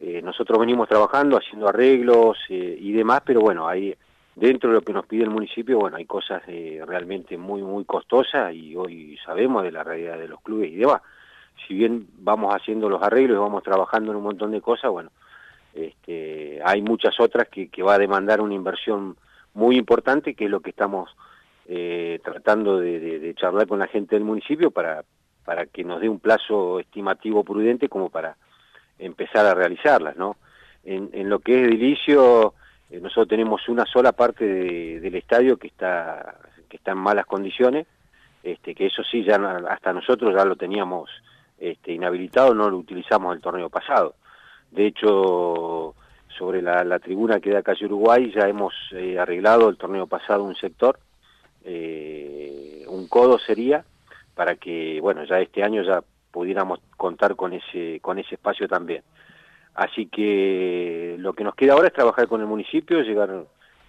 Eh, nosotros venimos trabajando, haciendo arreglos eh, y demás, pero bueno, hay, dentro de lo que nos pide el municipio, bueno, hay cosas realmente muy, muy costosas y hoy sabemos de la realidad de los clubes y demás. Si bien vamos haciendo los arreglos y vamos trabajando en un montón de cosas, bueno, este, hay muchas otras que, que va a demandar una inversión muy importante, que es lo que estamos eh, tratando de, charlar con la gente del municipio para, para que nos dé un plazo estimativo prudente como para empezar a realizarlas, ¿no? En, en lo que es edilicio, eh, nosotros tenemos una sola parte de, del estadio que está, que está en malas condiciones, este, que eso sí, ya hasta nosotros ya lo teníamos este, inhabilitado, no lo utilizamos el torneo pasado. De hecho, sobre la, tribuna que da calle Uruguay ya hemos eh, arreglado el torneo pasado un sector, eh, un codo sería, para que, bueno, ya este año ya pudiéramos contar con ese, con ese espacio también. Así que lo que nos queda ahora es trabajar con el municipio, llegar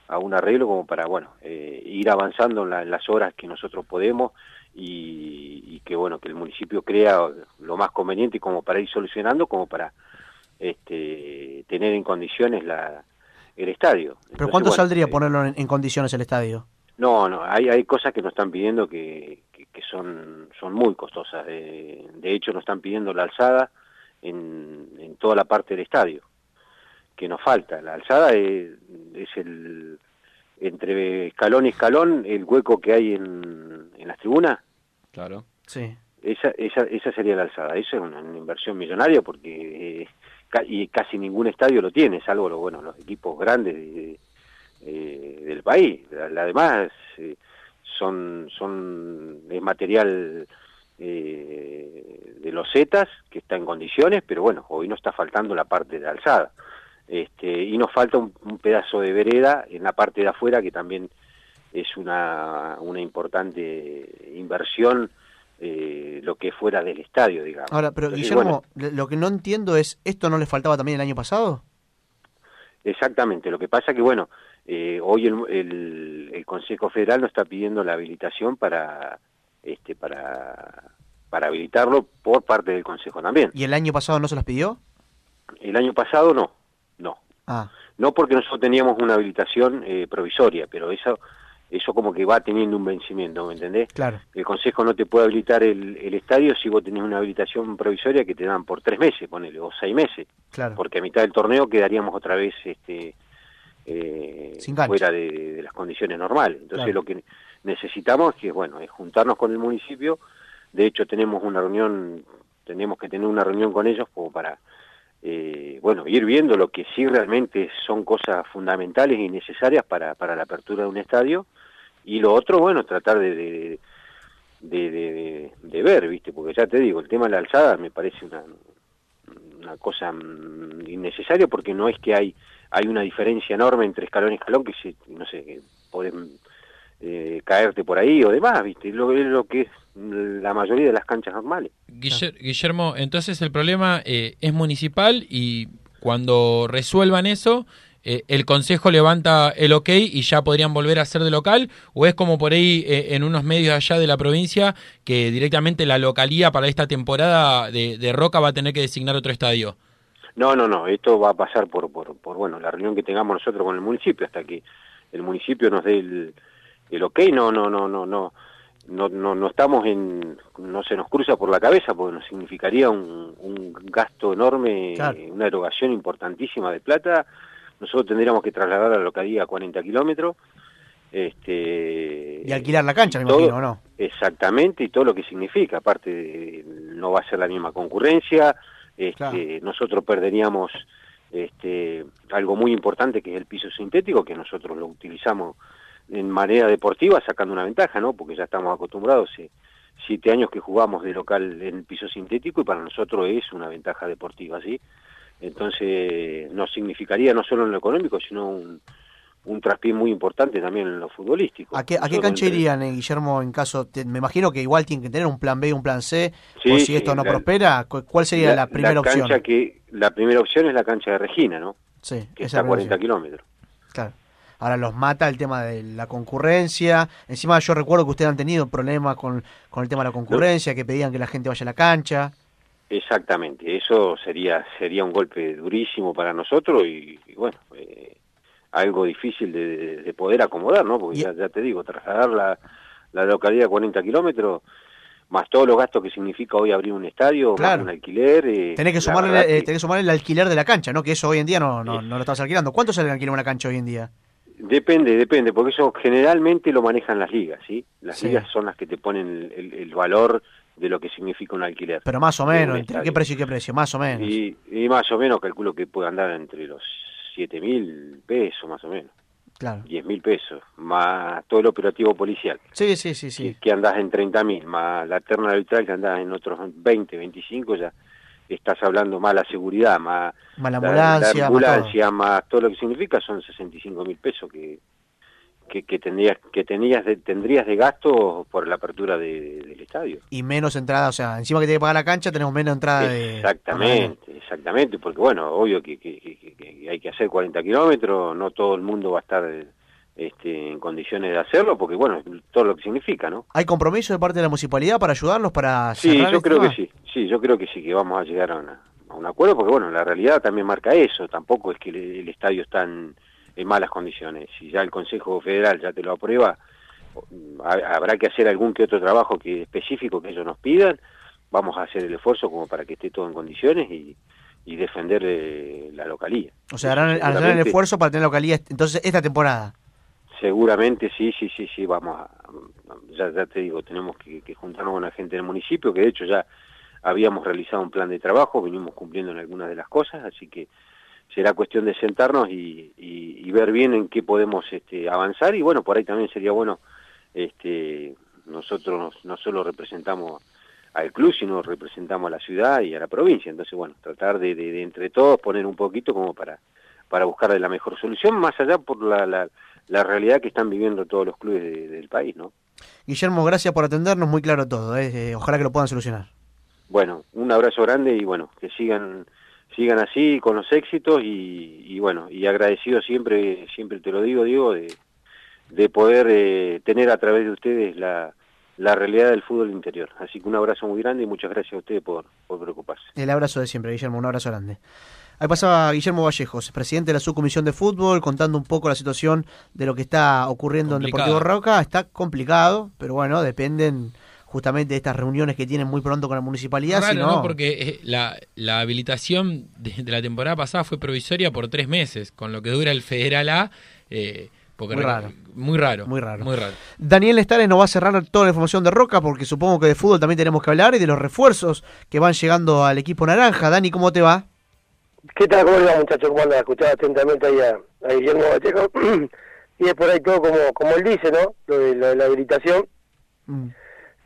a un arreglo como para, bueno, eh, ir avanzando en, la, en, las horas que nosotros podemos y, y, que, bueno, que el municipio crea lo más conveniente como para ir solucionando, como para este, tener en condiciones la, el estadio. ¿Pero Entonces, cuánto bueno, saldría eh, ponerlo en, en, condiciones el estadio? No, no, hay, hay cosas que nos están pidiendo que, que, que son, son muy costosas. De, de hecho, nos están pidiendo la alzada en, en toda la parte del estadio, que nos falta. La alzada es, es el entre escalón y escalón, el hueco que hay en, en las tribunas. Claro. Sí. Esa, esa, esa sería la alzada. Eso es una, una inversión millonaria porque eh, y casi ningún estadio lo tiene, salvo lo, bueno, los equipos grandes de, eh, del país. Además, eh, son, son es material eh, de los Zetas que está en condiciones, pero bueno, hoy no está faltando la parte de alzada. Este, y nos falta un, un, pedazo de vereda en la parte de afuera que también es una, una importante inversión eh, lo que fuera del estadio, digamos. Ahora, pero Entonces, Guillermo, bueno, lo que no entiendo es, ¿esto no le faltaba también el año pasado? Exactamente, lo que pasa que, bueno, eh, hoy el, el, el, Consejo Federal nos está pidiendo la habilitación para, este, para, para habilitarlo por parte del Consejo también. ¿Y el año pasado no se las pidió? El año pasado no, no. Ah. No porque nosotros teníamos una habilitación eh, provisoria, pero eso eso como que va teniendo un vencimiento, ¿me entendés? Claro. El Consejo no te puede habilitar el, el, estadio si vos tenés una habilitación provisoria que te dan por tres meses, ponele, o seis meses. Claro. Porque a mitad del torneo quedaríamos otra vez este, eh, fuera de, de, las condiciones normales. Entonces claro. lo que necesitamos es que, bueno, es juntarnos con el municipio. De hecho, tenemos una reunión, tenemos que tener una reunión con ellos como para, eh, bueno, ir viendo lo que sí realmente son cosas fundamentales y necesarias para, para la apertura de un estadio y lo otro, bueno, tratar de, de, ver, ¿viste? Porque ya te digo, el tema de la alzada me parece una, una cosa mm, innecesaria porque no es que hay hay una diferencia enorme entre escalón y escalón que se, no sé, pueden eh, caerte por ahí o demás, ¿viste? Lo, es lo que es la mayoría de las canchas normales. Guillermo, entonces el problema eh, es municipal y cuando resuelvan eso, eh, el Consejo levanta el ok y ya podrían volver a ser de local, o es como por ahí eh, en unos medios allá de la provincia que directamente la localía para esta temporada de, de, Roca va a tener que designar otro estadio. No, no, no, esto va a pasar por, por, por, bueno, la reunión que tengamos nosotros con el municipio, hasta que el municipio nos dé el, el ok, no, no, no, no, no. No, no, no estamos en, no se nos cruza por la cabeza porque nos significaría un, un gasto enorme, claro. una erogación importantísima de plata, nosotros tendríamos que trasladar a la localidad a 40 kilómetros. Este, y alquilar la cancha, me todo, imagino, ¿no? Exactamente, y todo lo que significa. Aparte, no va a ser la misma concurrencia. Este, claro. Nosotros perderíamos este, algo muy importante que es el piso sintético, que nosotros lo utilizamos en manera deportiva, sacando una ventaja, ¿no? Porque ya estamos acostumbrados, eh, siete años que jugamos de local en el piso sintético y para nosotros es una ventaja deportiva, ¿sí? Entonces nos significaría no solo en lo económico, sino un, un traspié muy importante también en lo futbolístico. ¿A qué, a qué cancha irían, eh, Guillermo, en caso, te, me imagino que igual tienen que tener un plan B y un plan C, sí, si esto no la, prospera, ¿cuál sería la, la primera la opción? Que, la primera opción es la cancha de Regina, ¿no? Sí. Que está a 40 kilómetros. Claro. Ahora los mata el tema de la concurrencia. Encima yo recuerdo que ustedes han tenido problemas con, con el tema de la concurrencia, que pedían que la gente vaya a la cancha. Exactamente, eso sería sería un golpe durísimo para nosotros y, y bueno, eh, algo difícil de, de- de poder acomodar, ¿no? Porque ya, ya te digo, trasladar la, la localidad a 40 kilómetros, más todos los gastos que significa hoy abrir un estadio, Claro. más un alquiler. eh, Tenés que, sumarle, verdad eh, que- tenés que el alquiler de la cancha, ¿no? Que eso hoy en día no, no, no lo estás alquilando. ¿Cuánto sale el alquiler de una cancha hoy en día? Depende, depende, porque eso generalmente lo manejan las ligas, ¿sí? Las Sí. ligas son las que te ponen el, el- el valor de lo que significa un alquiler. Pero más o menos, ¿entre qué precio y qué precio? Más o menos. Y, y más o menos calculo que puede andar entre los 7 mil pesos, más o menos, Claro. 10 mil pesos, más todo el operativo policial, Sí, sí, sí, sí. que, que andás en 30 mil, más la terna arbitral que andás en otros 20, 25, ya estás hablando más la seguridad, más la la- ambulancia, la más todo lo que significa, son 65 mil pesos que, que, que tendrías que tenías de, tendrías de gasto por la apertura de- del estadio. Y menos entrada, o sea, encima que tiene que pagar la cancha, tenemos menos entrada de... Exactamente, exactamente, porque bueno, obvio que, que- que- que- que hay que hacer 40 kilómetros, no todo el mundo va a estar este, en condiciones de hacerlo, porque bueno, todo lo que significa, ¿no? ¿Hay compromiso de parte de la municipalidad para ayudarnos para Sí, yo creo que sí, sí, yo creo que sí, que vamos a llegar a, una- a un acuerdo, porque bueno, la realidad también marca eso, tampoco es que el, el estadio está en, en malas condiciones, si ya el Consejo Federal ya te lo aprueba, ha- habrá que hacer algún que otro trabajo que específico que ellos nos pidan, vamos a hacer el esfuerzo como para que esté todo en condiciones y, y defender eh, la localía. O sea, harán, harán el esfuerzo para tener la localidad entonces esta temporada. Seguramente sí, sí, sí, sí, vamos a, ya, ya te digo, tenemos que, que juntarnos con la gente del municipio, que de hecho ya habíamos realizado un plan de trabajo, venimos cumpliendo en algunas de las cosas, así que será cuestión de sentarnos y, y- y ver bien en qué podemos este, avanzar y bueno, por ahí también sería bueno, este, nosotros no solo representamos al club, sino representamos a la ciudad y a la provincia, entonces bueno, tratar de, de- entre todos poner un poquito como para para buscarle la mejor solución, más allá por la, la, la realidad que están viviendo todos los clubes de- del país, ¿no? Guillermo, gracias por atendernos, muy claro todo. ¿eh? Eh, ojalá que lo puedan solucionar. Bueno, un abrazo grande y bueno, que sigan sigan así con los éxitos y, y bueno, y agradecido siempre, siempre te lo digo, Diego, de, de poder eh, tener a través de ustedes la, la realidad del fútbol interior. Así que un abrazo muy grande y muchas gracias a ustedes por, por preocuparse. El abrazo de siempre, Guillermo, un abrazo grande. Ahí pasaba Guillermo Vallejos, presidente de la subcomisión de fútbol, contando un poco la situación de lo que está ocurriendo Complicado. en Deportivo Roca. Está complicado, pero bueno, dependen justamente de estas reuniones que tienen muy pronto con la municipalidad. Raro, si ¿no? Porque eh, la, la habilitación de, de la temporada pasada fue provisoria por tres meses, con lo que dura el Federal A. eh, porque Muy raro. Muy raro. Muy raro. Muy raro. Daniel Estales nos va a cerrar toda la información de Roca, porque supongo que de fútbol también tenemos que hablar y de los refuerzos que van llegando al equipo naranja. Dani, ¿cómo te va? ¿Qué tal? ¿Cómo le va, muchachos? ¿Cómo andan? Escuchaba atentamente ahí a, a Guillermo Vallejo. y es por ahí todo como, como él dice, ¿no? Lo de, lo de la habilitación. Mm.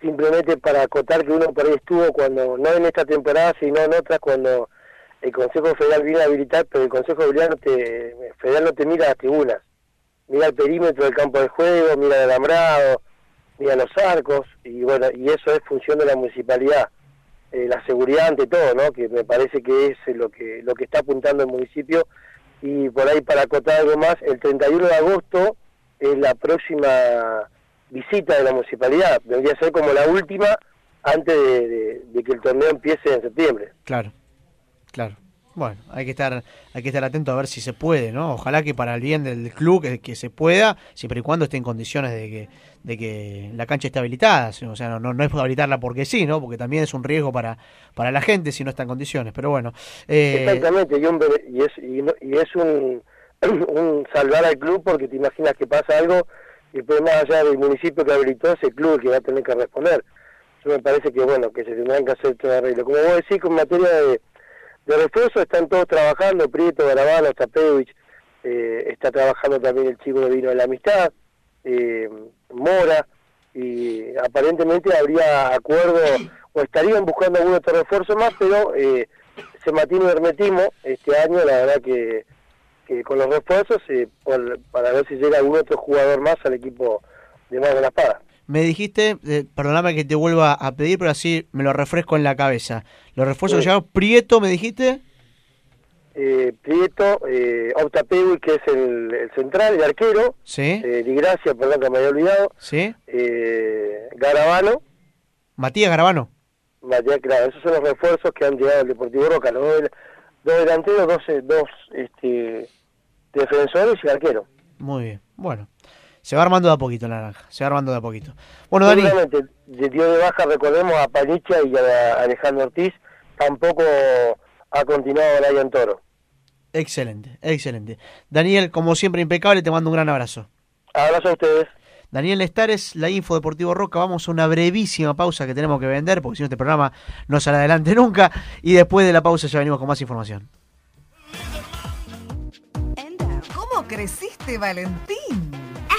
Simplemente para acotar que uno por ahí estuvo cuando, no en esta temporada, sino en otras, cuando el Consejo Federal viene a habilitar, pero el Consejo Federal no te, Federal no te mira las tribunas. Mira el perímetro del campo de juego, mira el alambrado, mira los arcos, y bueno, y eso es función de la municipalidad. Eh, la seguridad ante todo, ¿no? Que me parece que es lo que lo que está apuntando el municipio y por ahí para acotar algo más, el 31 de agosto es la próxima visita de la municipalidad, debería ser como la última antes de, de- de que el torneo empiece en septiembre. Claro, claro. Bueno, hay que estar, hay que estar atento a ver si se puede, ¿no? Ojalá que para el bien del club que, que se pueda, siempre y cuando esté en condiciones de que, de que la cancha esté habilitada. O sea, no, no, no es habilitarla porque sí, ¿no? Porque también es un riesgo para, para la gente si no está en condiciones. Pero bueno, eh, Exactamente, y, un y es, y, no- y es un, un salvar al club porque te imaginas que pasa algo y después más allá del municipio que habilitó es el club que va a tener que responder. Yo me parece que bueno, que se tendrán que hacer todo arreglo. Como vos decís, con materia de, de refuerzo están todos trabajando, Prieto, Garabano, Tapevich, eh, está trabajando también el chico que vino de la amistad, eh, Mora, y aparentemente habría acuerdo o estarían buscando algún otro refuerzo más, pero eh, se mantiene hermetismo este año, la verdad que, que con los refuerzos, eh, para ver si llega algún otro jugador más al equipo de Más de la Espada. Me dijiste, eh, perdóname que te vuelva a pedir, pero así me lo refresco en la cabeza. Los refuerzos Sí. que llegaron, Prieto, me dijiste. Eh, Prieto, eh, Octapewi, que es el, el central, el arquero, Sí, eh, Di Gracia, perdón que me había olvidado, sí. eh, Garabano, Matías Garabano. Matías, claro, esos son los refuerzos que han llegado al Deportivo Roca, los dos, del- dos delanteros, dos, dos este, defensores y arquero. Muy bien. Bueno, se va armando de a poquito la naranja. Se va armando de a poquito. Bueno, Dani. De- dio de baja, recordemos, a Panicha y a Alejandro Ortiz. Tampoco ha continuado Brian Toro. Excelente, excelente. Daniel, como siempre, impecable, te mando un gran abrazo. Abrazo a ustedes. Daniel Nestares, la Info Deportivo Roca. Vamos a una brevísima pausa que tenemos que vender, porque si no este programa no sale adelante nunca. Y después de la pausa ya venimos con más información. ¿Cómo creciste, Valentín?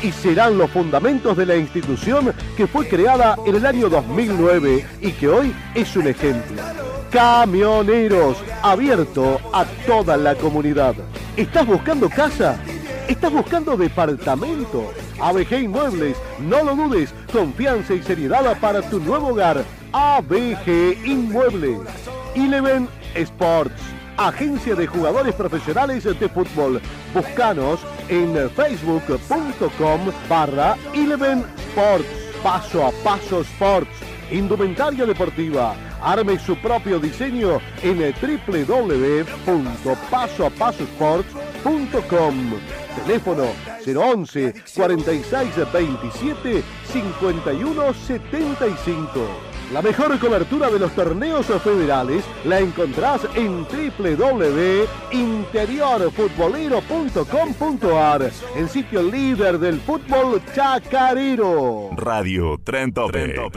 y serán los fundamentos de la institución que fue creada en el año 2009 y que hoy es un ejemplo. Camioneros, abierto a toda la comunidad. ¿Estás buscando casa? ¿Estás buscando departamento? ABG Inmuebles, no lo dudes, confianza y seriedad para tu nuevo hogar. ABG Inmuebles. Eleven Sports, agencia de jugadores profesionales de fútbol. Búscanos en facebook.com barra Eleven Sports. Paso a paso Sports. Indumentaria deportiva. Arme su propio diseño en www.pasoapasosports.com. Teléfono 011 46 27 51 75. La mejor cobertura de los torneos federales la encontrás en www.interiorfutbolero.com.ar, el sitio líder del fútbol chacarero. Radio Tren Tope. Bueno,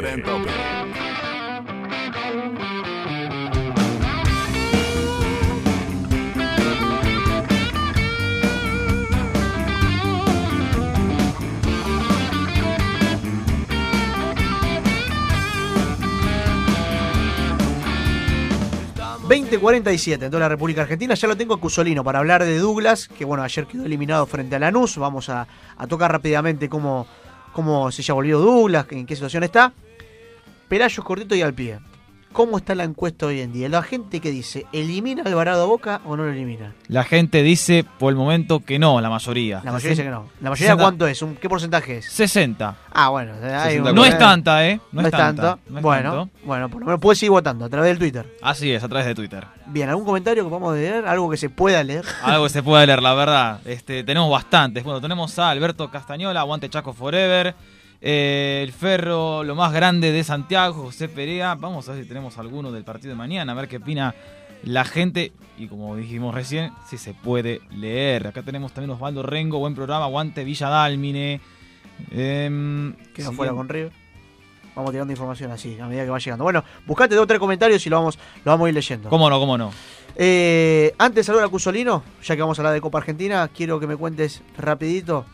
20.47 en toda la República Argentina. Ya lo tengo a Cusolino para hablar de Douglas, que bueno, ayer quedó eliminado frente a Lanús. Vamos a, tocar rápidamente cómo, cómo se ya volvió Douglas, en qué situación está. Pelayo cortito y al pie. ¿Cómo está la encuesta hoy en día? La gente que dice, ¿elimina a Alvarado a Boca o no lo elimina? La gente dice por el momento que no, la mayoría. La mayoría dice que no. ¿La mayoría cuánto es? ¿Un- ¿Qué porcentaje es? 60. Ah, bueno. hay un- No es tanta, ¿eh? No, es tanta. no es bueno, tanto. bueno, por lo menos puedes seguir votando a través del Twitter. Así es, a través de Twitter. Bien, ¿algún comentario que podamos leer? ¿Algo que se pueda leer? Algo que se pueda leer, la verdad. Este, tenemos bastantes. Bueno, tenemos a Alberto Castañola, Aguante Chaco Forever. Eh, el Ferro, lo más grande de Santiago, José Perea. Vamos a ver si tenemos alguno del partido de mañana, a ver qué opina la gente. Y como dijimos recién, si se puede leer. Acá tenemos también Osvaldo Rengo, buen programa, Aguante Villa Dálmine. Em, Quedó sí, fuera con River. Vamos tirando información así, a medida que va llegando. Bueno, buscate dos o tres comentarios y lo vamos, lo vamos a ir leyendo. ¿Cómo no, cómo no? Eh, antes de saludar a Cusolino, ya que vamos a hablar de Copa Argentina, quiero que me cuentes rapidito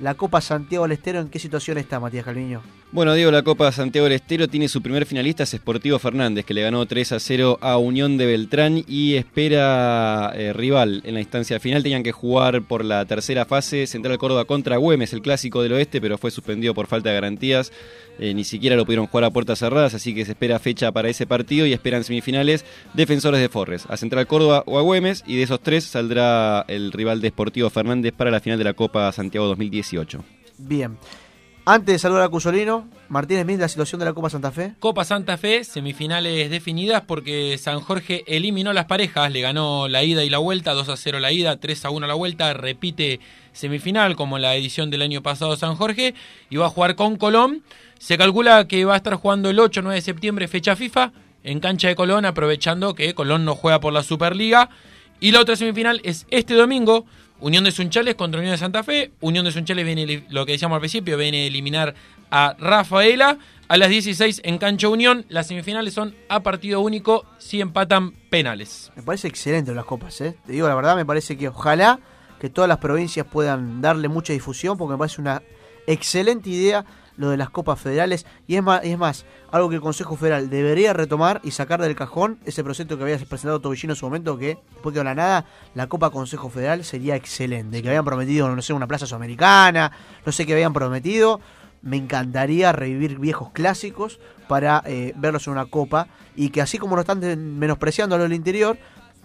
la Copa Santiago del Estero, ¿en qué situación está Matías Calviño? Bueno, Diego, la Copa Santiago del Estero tiene su primer finalista, es Sportivo Fernández, que le ganó 3 a 0 a Unión de Beltrán y espera eh, rival en la instancia final. Tenían que jugar por la tercera fase, Central Córdoba contra Güemes, el clásico del oeste, pero fue suspendido por falta de garantías. Eh, ni siquiera lo pudieron jugar a puertas cerradas, así que se espera fecha para ese partido y esperan semifinales defensores de Forres, a Central Córdoba o a Güemes, y de esos tres saldrá el rival de Sportivo Fernández para la final de la Copa Santiago 2018. Bien. Antes de saludar a Cusolino, Martínez Smith, la situación de la Copa Santa Fe. Copa Santa Fe, semifinales definidas porque San Jorge eliminó las parejas, le ganó la ida y la vuelta, 2 a 0 la ida, 3 a 1 la vuelta, repite semifinal como la edición del año pasado San Jorge y va a jugar con Colón. Se calcula que va a estar jugando el 8 9 de septiembre fecha FIFA en cancha de Colón, aprovechando que Colón no juega por la Superliga. Y la otra semifinal es este domingo, Unión de Sunchales contra Unión de Santa Fe. Unión de Sunchales viene, lo que decíamos al principio, viene a eliminar a Rafaela. a las 16 en Cancha Unión. Las semifinales son a partido único si empatan penales. Me parece excelente las copas, ¿eh? Te digo la verdad, me parece que ojalá que todas las provincias puedan darle mucha difusión porque me parece una excelente idea lo de las copas federales. Y es más, y es más algo que el Consejo Federal debería retomar y sacar del cajón ese proyecto que había presentado Tobillino en su momento que después quedó la nada, la Copa Consejo Federal sería excelente, que habían prometido, no sé, una plaza sudamericana, no sé qué habían prometido, me encantaría revivir viejos clásicos para eh, verlos en una copa. Y que así como lo están de- menospreciando a lo del interior,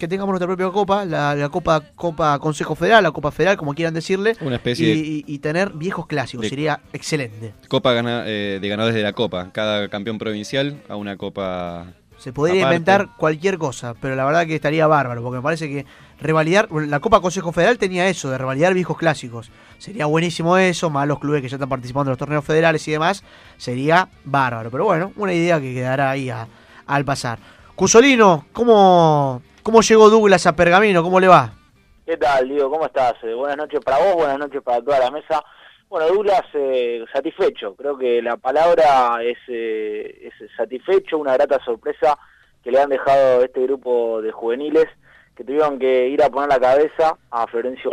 que tengamos nuestra propia copa, la, la copa Copa Consejo Federal, la Copa Federal, como quieran decirle, Una especie y, y- y tener viejos clásicos, sería excelente. Copa gana- eh, de ganadores de la Copa. Cada campeón provincial a una Copa. Se podría aparte. inventar cualquier cosa, pero la verdad que estaría bárbaro, porque me parece que revalidar, la Copa Consejo Federal tenía eso, de revalidar viejos clásicos. Sería buenísimo eso, más los clubes que ya están participando en los torneos federales y demás, sería bárbaro. Pero bueno, una idea que quedará ahí a- al pasar. Cusolino, ¿cómo, ¿cómo llegó Douglas a Pergamino? ¿Cómo le va? ¿Qué tal, Diego? ¿Cómo estás? Eh, buenas noches para vos, buenas noches para toda la mesa. Bueno, Douglas, eh, satisfecho. Creo que la palabra es, eh, es satisfecho, una grata sorpresa que le han dejado este grupo de juveniles que tuvieron que ir a poner la cabeza a Florencio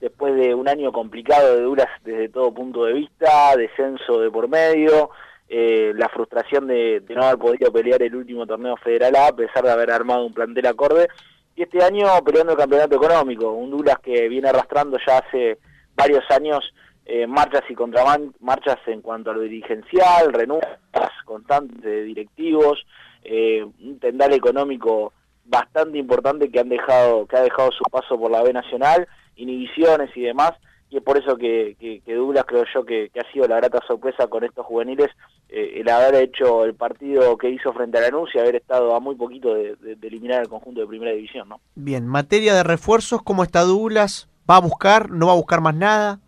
después de un año complicado de Douglas desde todo punto de vista, descenso de por medio, eh, la frustración de, no haber podido pelear el último torneo federal A, a pesar de haber armado un plantel acorde, y este año peleando el campeonato económico, un Douglas que viene arrastrando ya hace varios años eh, marchas y contramarchas en cuanto a lo dirigencial, renuncias constantes de directivos, eh, un tendal económico bastante importante que han dejado que ha dejado su paso por la B Nacional, inhibiciones y demás, y es por eso que, que, que Douglas creo yo que, que ha sido la grata sorpresa con estos juveniles, eh, el haber hecho el partido que hizo frente a Lanús y haber estado a muy poquito de, de- de eliminar el conjunto de primera división, ¿no? Bien, materia de refuerzos, ¿cómo está Douglas? ¿Va a buscar? ¿No va a buscar más nada?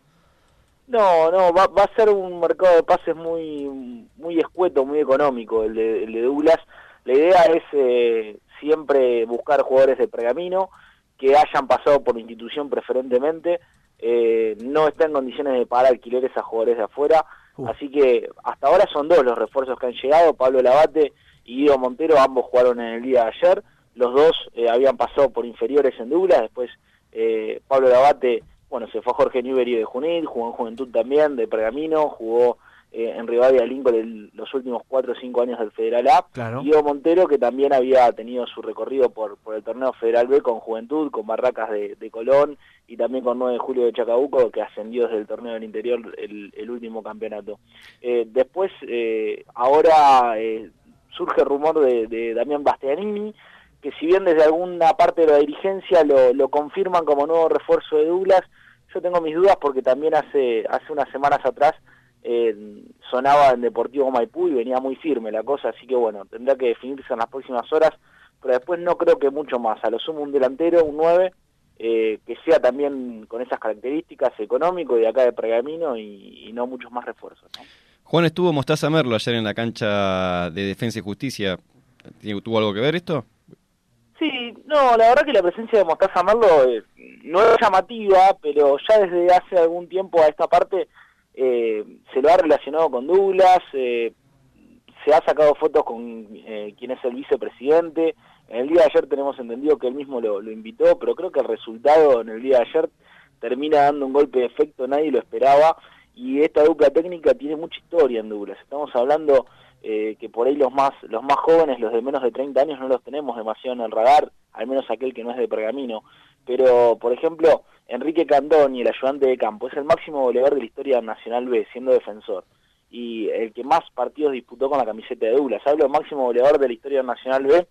No, no, va, va a ser un mercado de pases muy muy escueto, muy económico el de, el de Douglas. La idea es eh, siempre buscar jugadores de pergamino que hayan pasado por la institución preferentemente, eh, no está en condiciones de pagar alquileres a jugadores de afuera, así que hasta ahora son dos los refuerzos que han llegado, Pablo Lavate y Guido Montero, ambos jugaron en el día de ayer, los dos eh, habían pasado por inferiores en Douglas, después eh, Pablo Lavate, bueno, se fue a Jorge Newbery de Junín, jugó en Juventud también, de Pergamino, jugó eh, en Rivadavia Lincoln el- los últimos cuatro o cinco años del Federal A. Claro. Guido Montero, que también había tenido su recorrido por, por el torneo Federal B con Juventud, con Barracas de, de Colón y también con 9 de Julio de Chacabuco, que ascendió desde el torneo del interior el, el último campeonato. Eh, después, eh, ahora eh, surge rumor de, de Damián Bastianini, que si bien desde alguna parte de la dirigencia lo, lo confirman como nuevo refuerzo de Douglas, yo tengo mis dudas porque también hace, hace unas semanas atrás eh, sonaba en Deportivo Maipú y venía muy firme la cosa, así que bueno, tendrá que definirse en las próximas horas, pero después no creo que mucho más, a lo sumo un delantero, un 9, eh, que sea también con esas características económico y de acá de Pergamino y, y no muchos más refuerzos. ¿no? Juan estuvo Mostaza Merlo ayer en la cancha de Defensa y Justicia. ¿Tiene- ¿Tuvo algo que ver esto? Sí, no, la verdad que la presencia de Mostaza Merlo eh, no es llamativa, pero ya desde hace algún tiempo a esta parte eh, se lo ha relacionado con Douglas, eh, se ha sacado fotos con eh, quien es el vicepresidente. En el día de ayer tenemos entendido que él mismo lo, invitó, pero creo que el resultado en el día de ayer termina dando un golpe de efecto, nadie lo esperaba. Y esta dupla técnica tiene mucha historia en Douglas. Estamos hablando eh, que por ahí los más los más jóvenes, los de menos de 30 años, no los tenemos demasiado en el radar, al menos aquel que no es de Pergamino. Pero, por ejemplo, Enrique Candoni, el ayudante de campo, es el máximo goleador de la historia Nacional B, siendo defensor. Y el que más partidos disputó con la camiseta de Douglas. Hablo máximo goleador de la historia Nacional B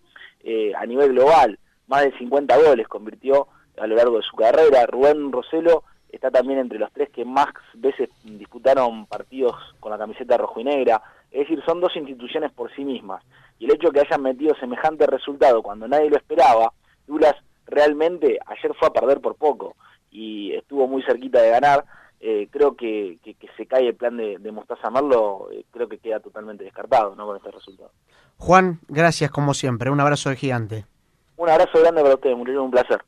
eh, a nivel global. Más de 50 goles convirtió a lo largo de su carrera. Rubén Roselo está también entre los tres que más veces disputaron partidos con la camiseta rojo y negra. Es decir, son dos instituciones por sí mismas. Y el hecho de que hayan metido semejante resultado cuando nadie lo esperaba, Douglas realmente ayer fue a perder por poco y estuvo muy cerquita de ganar. Eh, creo que, que, que se cae el plan de, de Mostaza Merlo, eh, creo que queda totalmente descartado ¿no? con este resultado. Juan, gracias como siempre. Un abrazo de gigante. Un abrazo grande para ustedes, muchachos, un placer.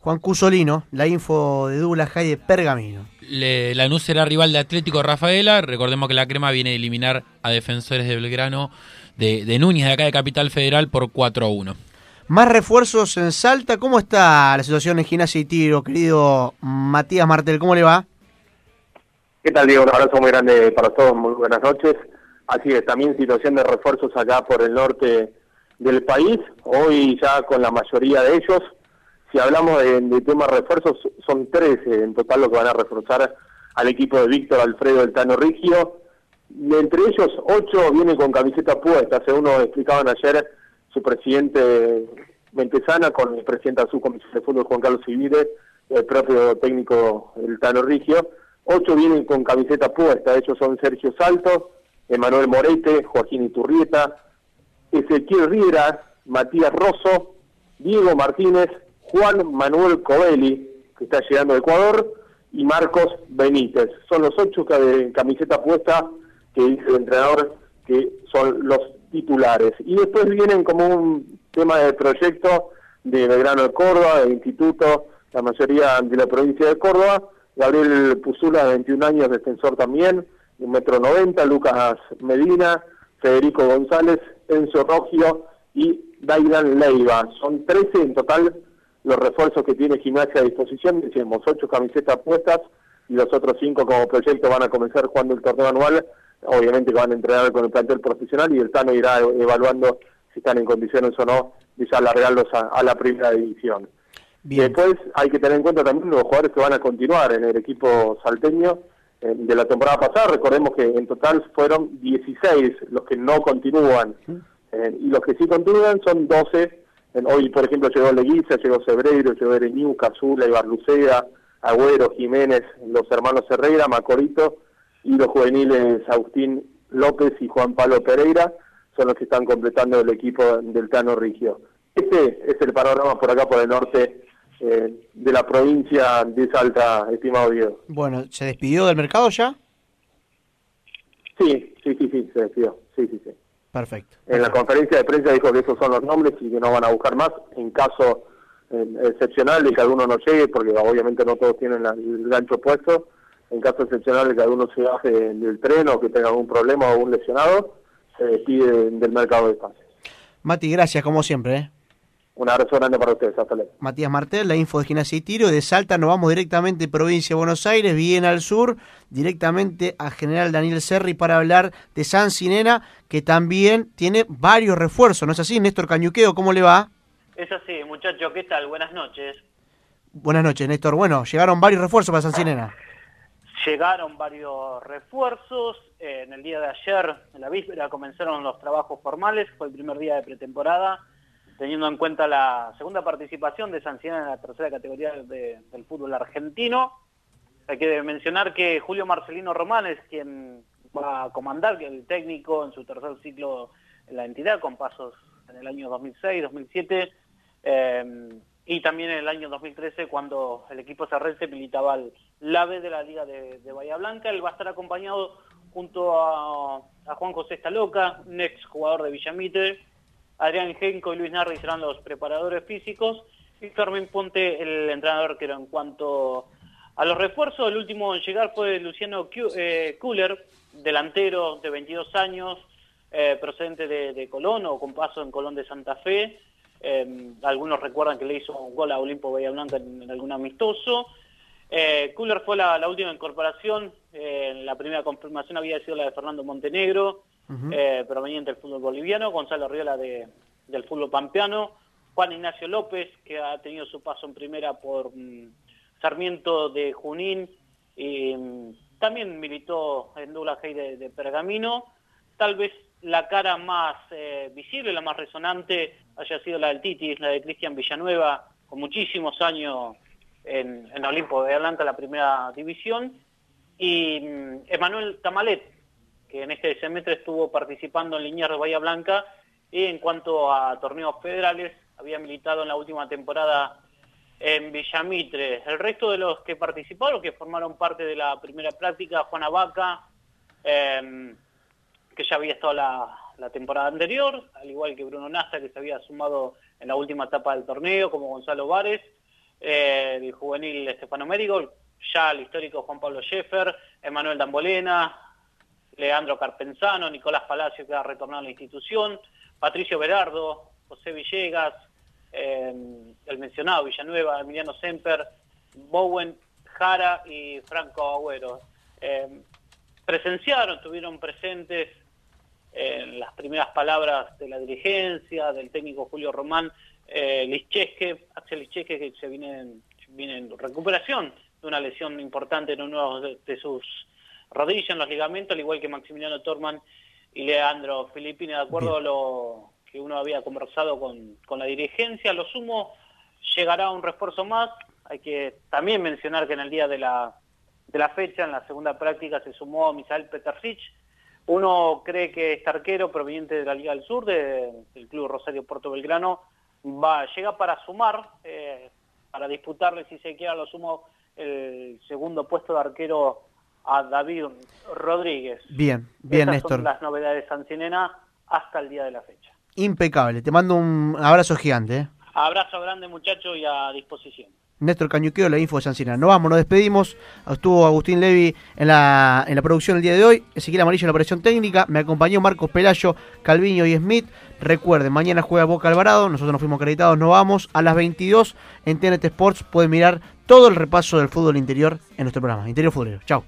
Juan Cusolino, la info de Douglas High de Pergamino. Le- Lanús será rival de Atlético Rafaela. Recordemos que la crema viene a eliminar a defensores de Belgrano de, de Núñez, de acá de Capital Federal, por 4 a 1. Más refuerzos en Salta. ¿Cómo está la situación en Gimnasia y Tiro, querido Matías Martel? ¿Cómo le va? ¿Qué tal, Diego? Un abrazo muy grande para todos, muy buenas noches. Así es, también situación de refuerzos acá por el norte del país, hoy ya con la mayoría de ellos. Si hablamos de, de temas refuerzos, son 13 en total los que van a reforzar al equipo de Víctor Alfredo del Tano Rigio. Y entre ellos, 8 vienen con camiseta puesta, según nos explicaban ayer su presidente Mentesana con el presidente de su comisión de fútbol, Juan Carlos Civile, el propio técnico del Tano Rigio. Ocho vienen con camiseta puesta, ellos son Sergio Salto, Emanuel Morete, Joaquín Iturrieta, Ezequiel Riera, Matías Rosso, Diego Martínez, Juan Manuel Covelli, que está llegando de Ecuador, y Marcos Benítez. Son los ocho de camiseta puesta que dice el entrenador que son los titulares. Y después vienen como un tema de proyecto de Belgrano de Córdoba, del Instituto, la mayoría de la provincia de Córdoba, Gabriel Puzula, de 21 años, defensor también, un metro noventa, Lucas Medina, Federico González, Enzo Rogio y Dairan Leiva. Son 13 en total los refuerzos que tiene Gimnasia a disposición, decimos 8 camisetas puestas y los otros 5 como proyecto van a comenzar jugando el torneo anual, obviamente que van a entrenar con el plantel profesional y el Tano irá evaluando si están en condiciones o no de alargarlos a la primera división. Después hay que tener en cuenta también los jugadores que van a continuar en el equipo salteño eh, de la temporada pasada. Recordemos que en total fueron 16 los que no continúan eh, y los que sí continúan son 12. En- hoy, por ejemplo, llegó Leguiza, llegó Sebreiro, llegó Ereñu, Cazula, Ibarlucea, Agüero, Jiménez, los hermanos Herrera, Macorito y los juveniles Agustín López y Juan Pablo Pereira son los que están completando el equipo del Tano Rigio. Este es el panorama por acá, por el norte eh, de la provincia de Salta, estimado Diego. Bueno, ¿se despidió del mercado ya? Sí, sí, sí, sí, se despidió. Sí, sí, sí. Perfecto. En la conferencia de prensa dijo que esos son los nombres y que no van a buscar más en caso eh, excepcional de que alguno no llegue, porque obviamente no todos tienen la- el gancho puesto. En caso excepcional de que alguno se baje del tren o que tenga algún problema o algún lesionado, se despide del mercado de pases. Mati, gracias como siempre. ¿eh? Un abrazo grande para ustedes. Hasta luego. Matías Martel, la info de Gimnasia y Tiro. De Salta nos vamos directamente provincia de Buenos Aires, bien al sur, directamente a General Daniel Serri para hablar de San Sinena, que también tiene varios refuerzos. ¿No es así, Néstor Cañuqueo? ¿Cómo le va? Es así, muchachos, ¿qué tal? Buenas noches. Buenas noches, Néstor. Bueno, llegaron varios refuerzos para San Sinena. Llegaron varios refuerzos. eh, en el día de ayer, en la víspera, comenzaron los trabajos formales. Fue el primer día de pretemporada, teniendo en cuenta la segunda participación de San Sinena en la tercera categoría de- del fútbol argentino. Hay que mencionar que Julio Marcelino Román es quien va a comandar, que el técnico en su tercer ciclo en la entidad, con pasos en el año 2006, 2007, eh, y también en el año 2013, cuando el equipo sarrense militaba el la de la Liga de, Bahía Blanca. Él va a estar acompañado junto a, a Juan José Estaloca, un ex jugador de Villamitre, Adrián Genco y Luis Narri serán los preparadores físicos, y Fermín Ponte el entrenador arquero. En cuanto a los refuerzos, el último en llegar fue Luciano eh, Kuller, delantero de 22 años, eh, procedente de, Colón o con paso en Colón de Santa Fe. Eh, algunos recuerdan que le hizo un gol a Olimpo Bahía en algún amistoso. Eh, Kuller fue la, la última incorporación, eh, la primera confirmación había sido la de Fernando Montenegro, eh, proveniente del fútbol boliviano, Gonzalo Riola de, del fútbol pampeano, Juan Ignacio López, que ha tenido su paso en primera por mm, Sarmiento de Junín, y mm, también militó en Douglas Hay de, Pergamino. Tal vez la cara más eh, visible, la más resonante, haya sido la del Titis, la de Cristian Villanueva, con muchísimos años en, en Olimpo de Blanca, la primera división, y mm, Emanuel Tamalet, que en este semestre estuvo participando en Liniers de Bahía Blanca, y en cuanto a torneos federales, había militado en la última temporada en Villamitre. El resto de los que participaron, que formaron parte de la primera práctica, Juana Vaca, eh, que ya había estado la, temporada anterior, al igual que Bruno Nasta, que se había sumado en la última etapa del torneo, como Gonzalo Vares, el juvenil Estefano Mérigo, ya el histórico Juan Pablo Scheffer, Emanuel Dambolena, Leandro Carpenzano, Nicolás Palacio que ha retornado a la institución, Patricio Berardo, José Villegas, eh, el mencionado Villanueva, Emiliano Semper, Bowen, Jara y Franco Agüero. Eh, presenciaron, estuvieron presentes en las primeras palabras de la dirigencia, del técnico Julio Román, eh, Lichesque, Axel que se viene en, viene en recuperación de una lesión importante en uno de sus rodillas, en los ligamentos, al igual que Maximiliano Torman y Leandro Filippini, de acuerdo a lo que uno había conversado con, con la dirigencia. A lo sumo llegará un refuerzo más. Hay que también mencionar que en el día de la, de la fecha, en la segunda práctica, se sumó Misael Petercich. Uno cree que este arquero proveniente de la Liga del Sur, de- del Club Rosario Puerto Belgrano, va, llega para sumar, eh, para disputarle, si se quiere, a lo sumo el segundo puesto de arquero a David Rodríguez. Bien, bien, Estas Néstor. son las novedades Sancinena hasta el día de la fecha. Impecable. Te mando un abrazo gigante. ¿eh? Abrazo grande muchacho y a disposición. Néstor Cañuqueo, la info de San Ciena. Nos vamos, nos despedimos. Estuvo Agustín Levi en la, en la producción el día de hoy. Ezequiel Amarillo en la operación técnica. Me acompañó Marcos Pelayo, Calviño y Smith. Recuerden, mañana juega Boca Alvarado. Nosotros nos fuimos acreditados, nos vamos. A las 22 en TNT Sports pueden mirar todo el repaso del fútbol interior en nuestro programa. Interior Futbolero. Chao.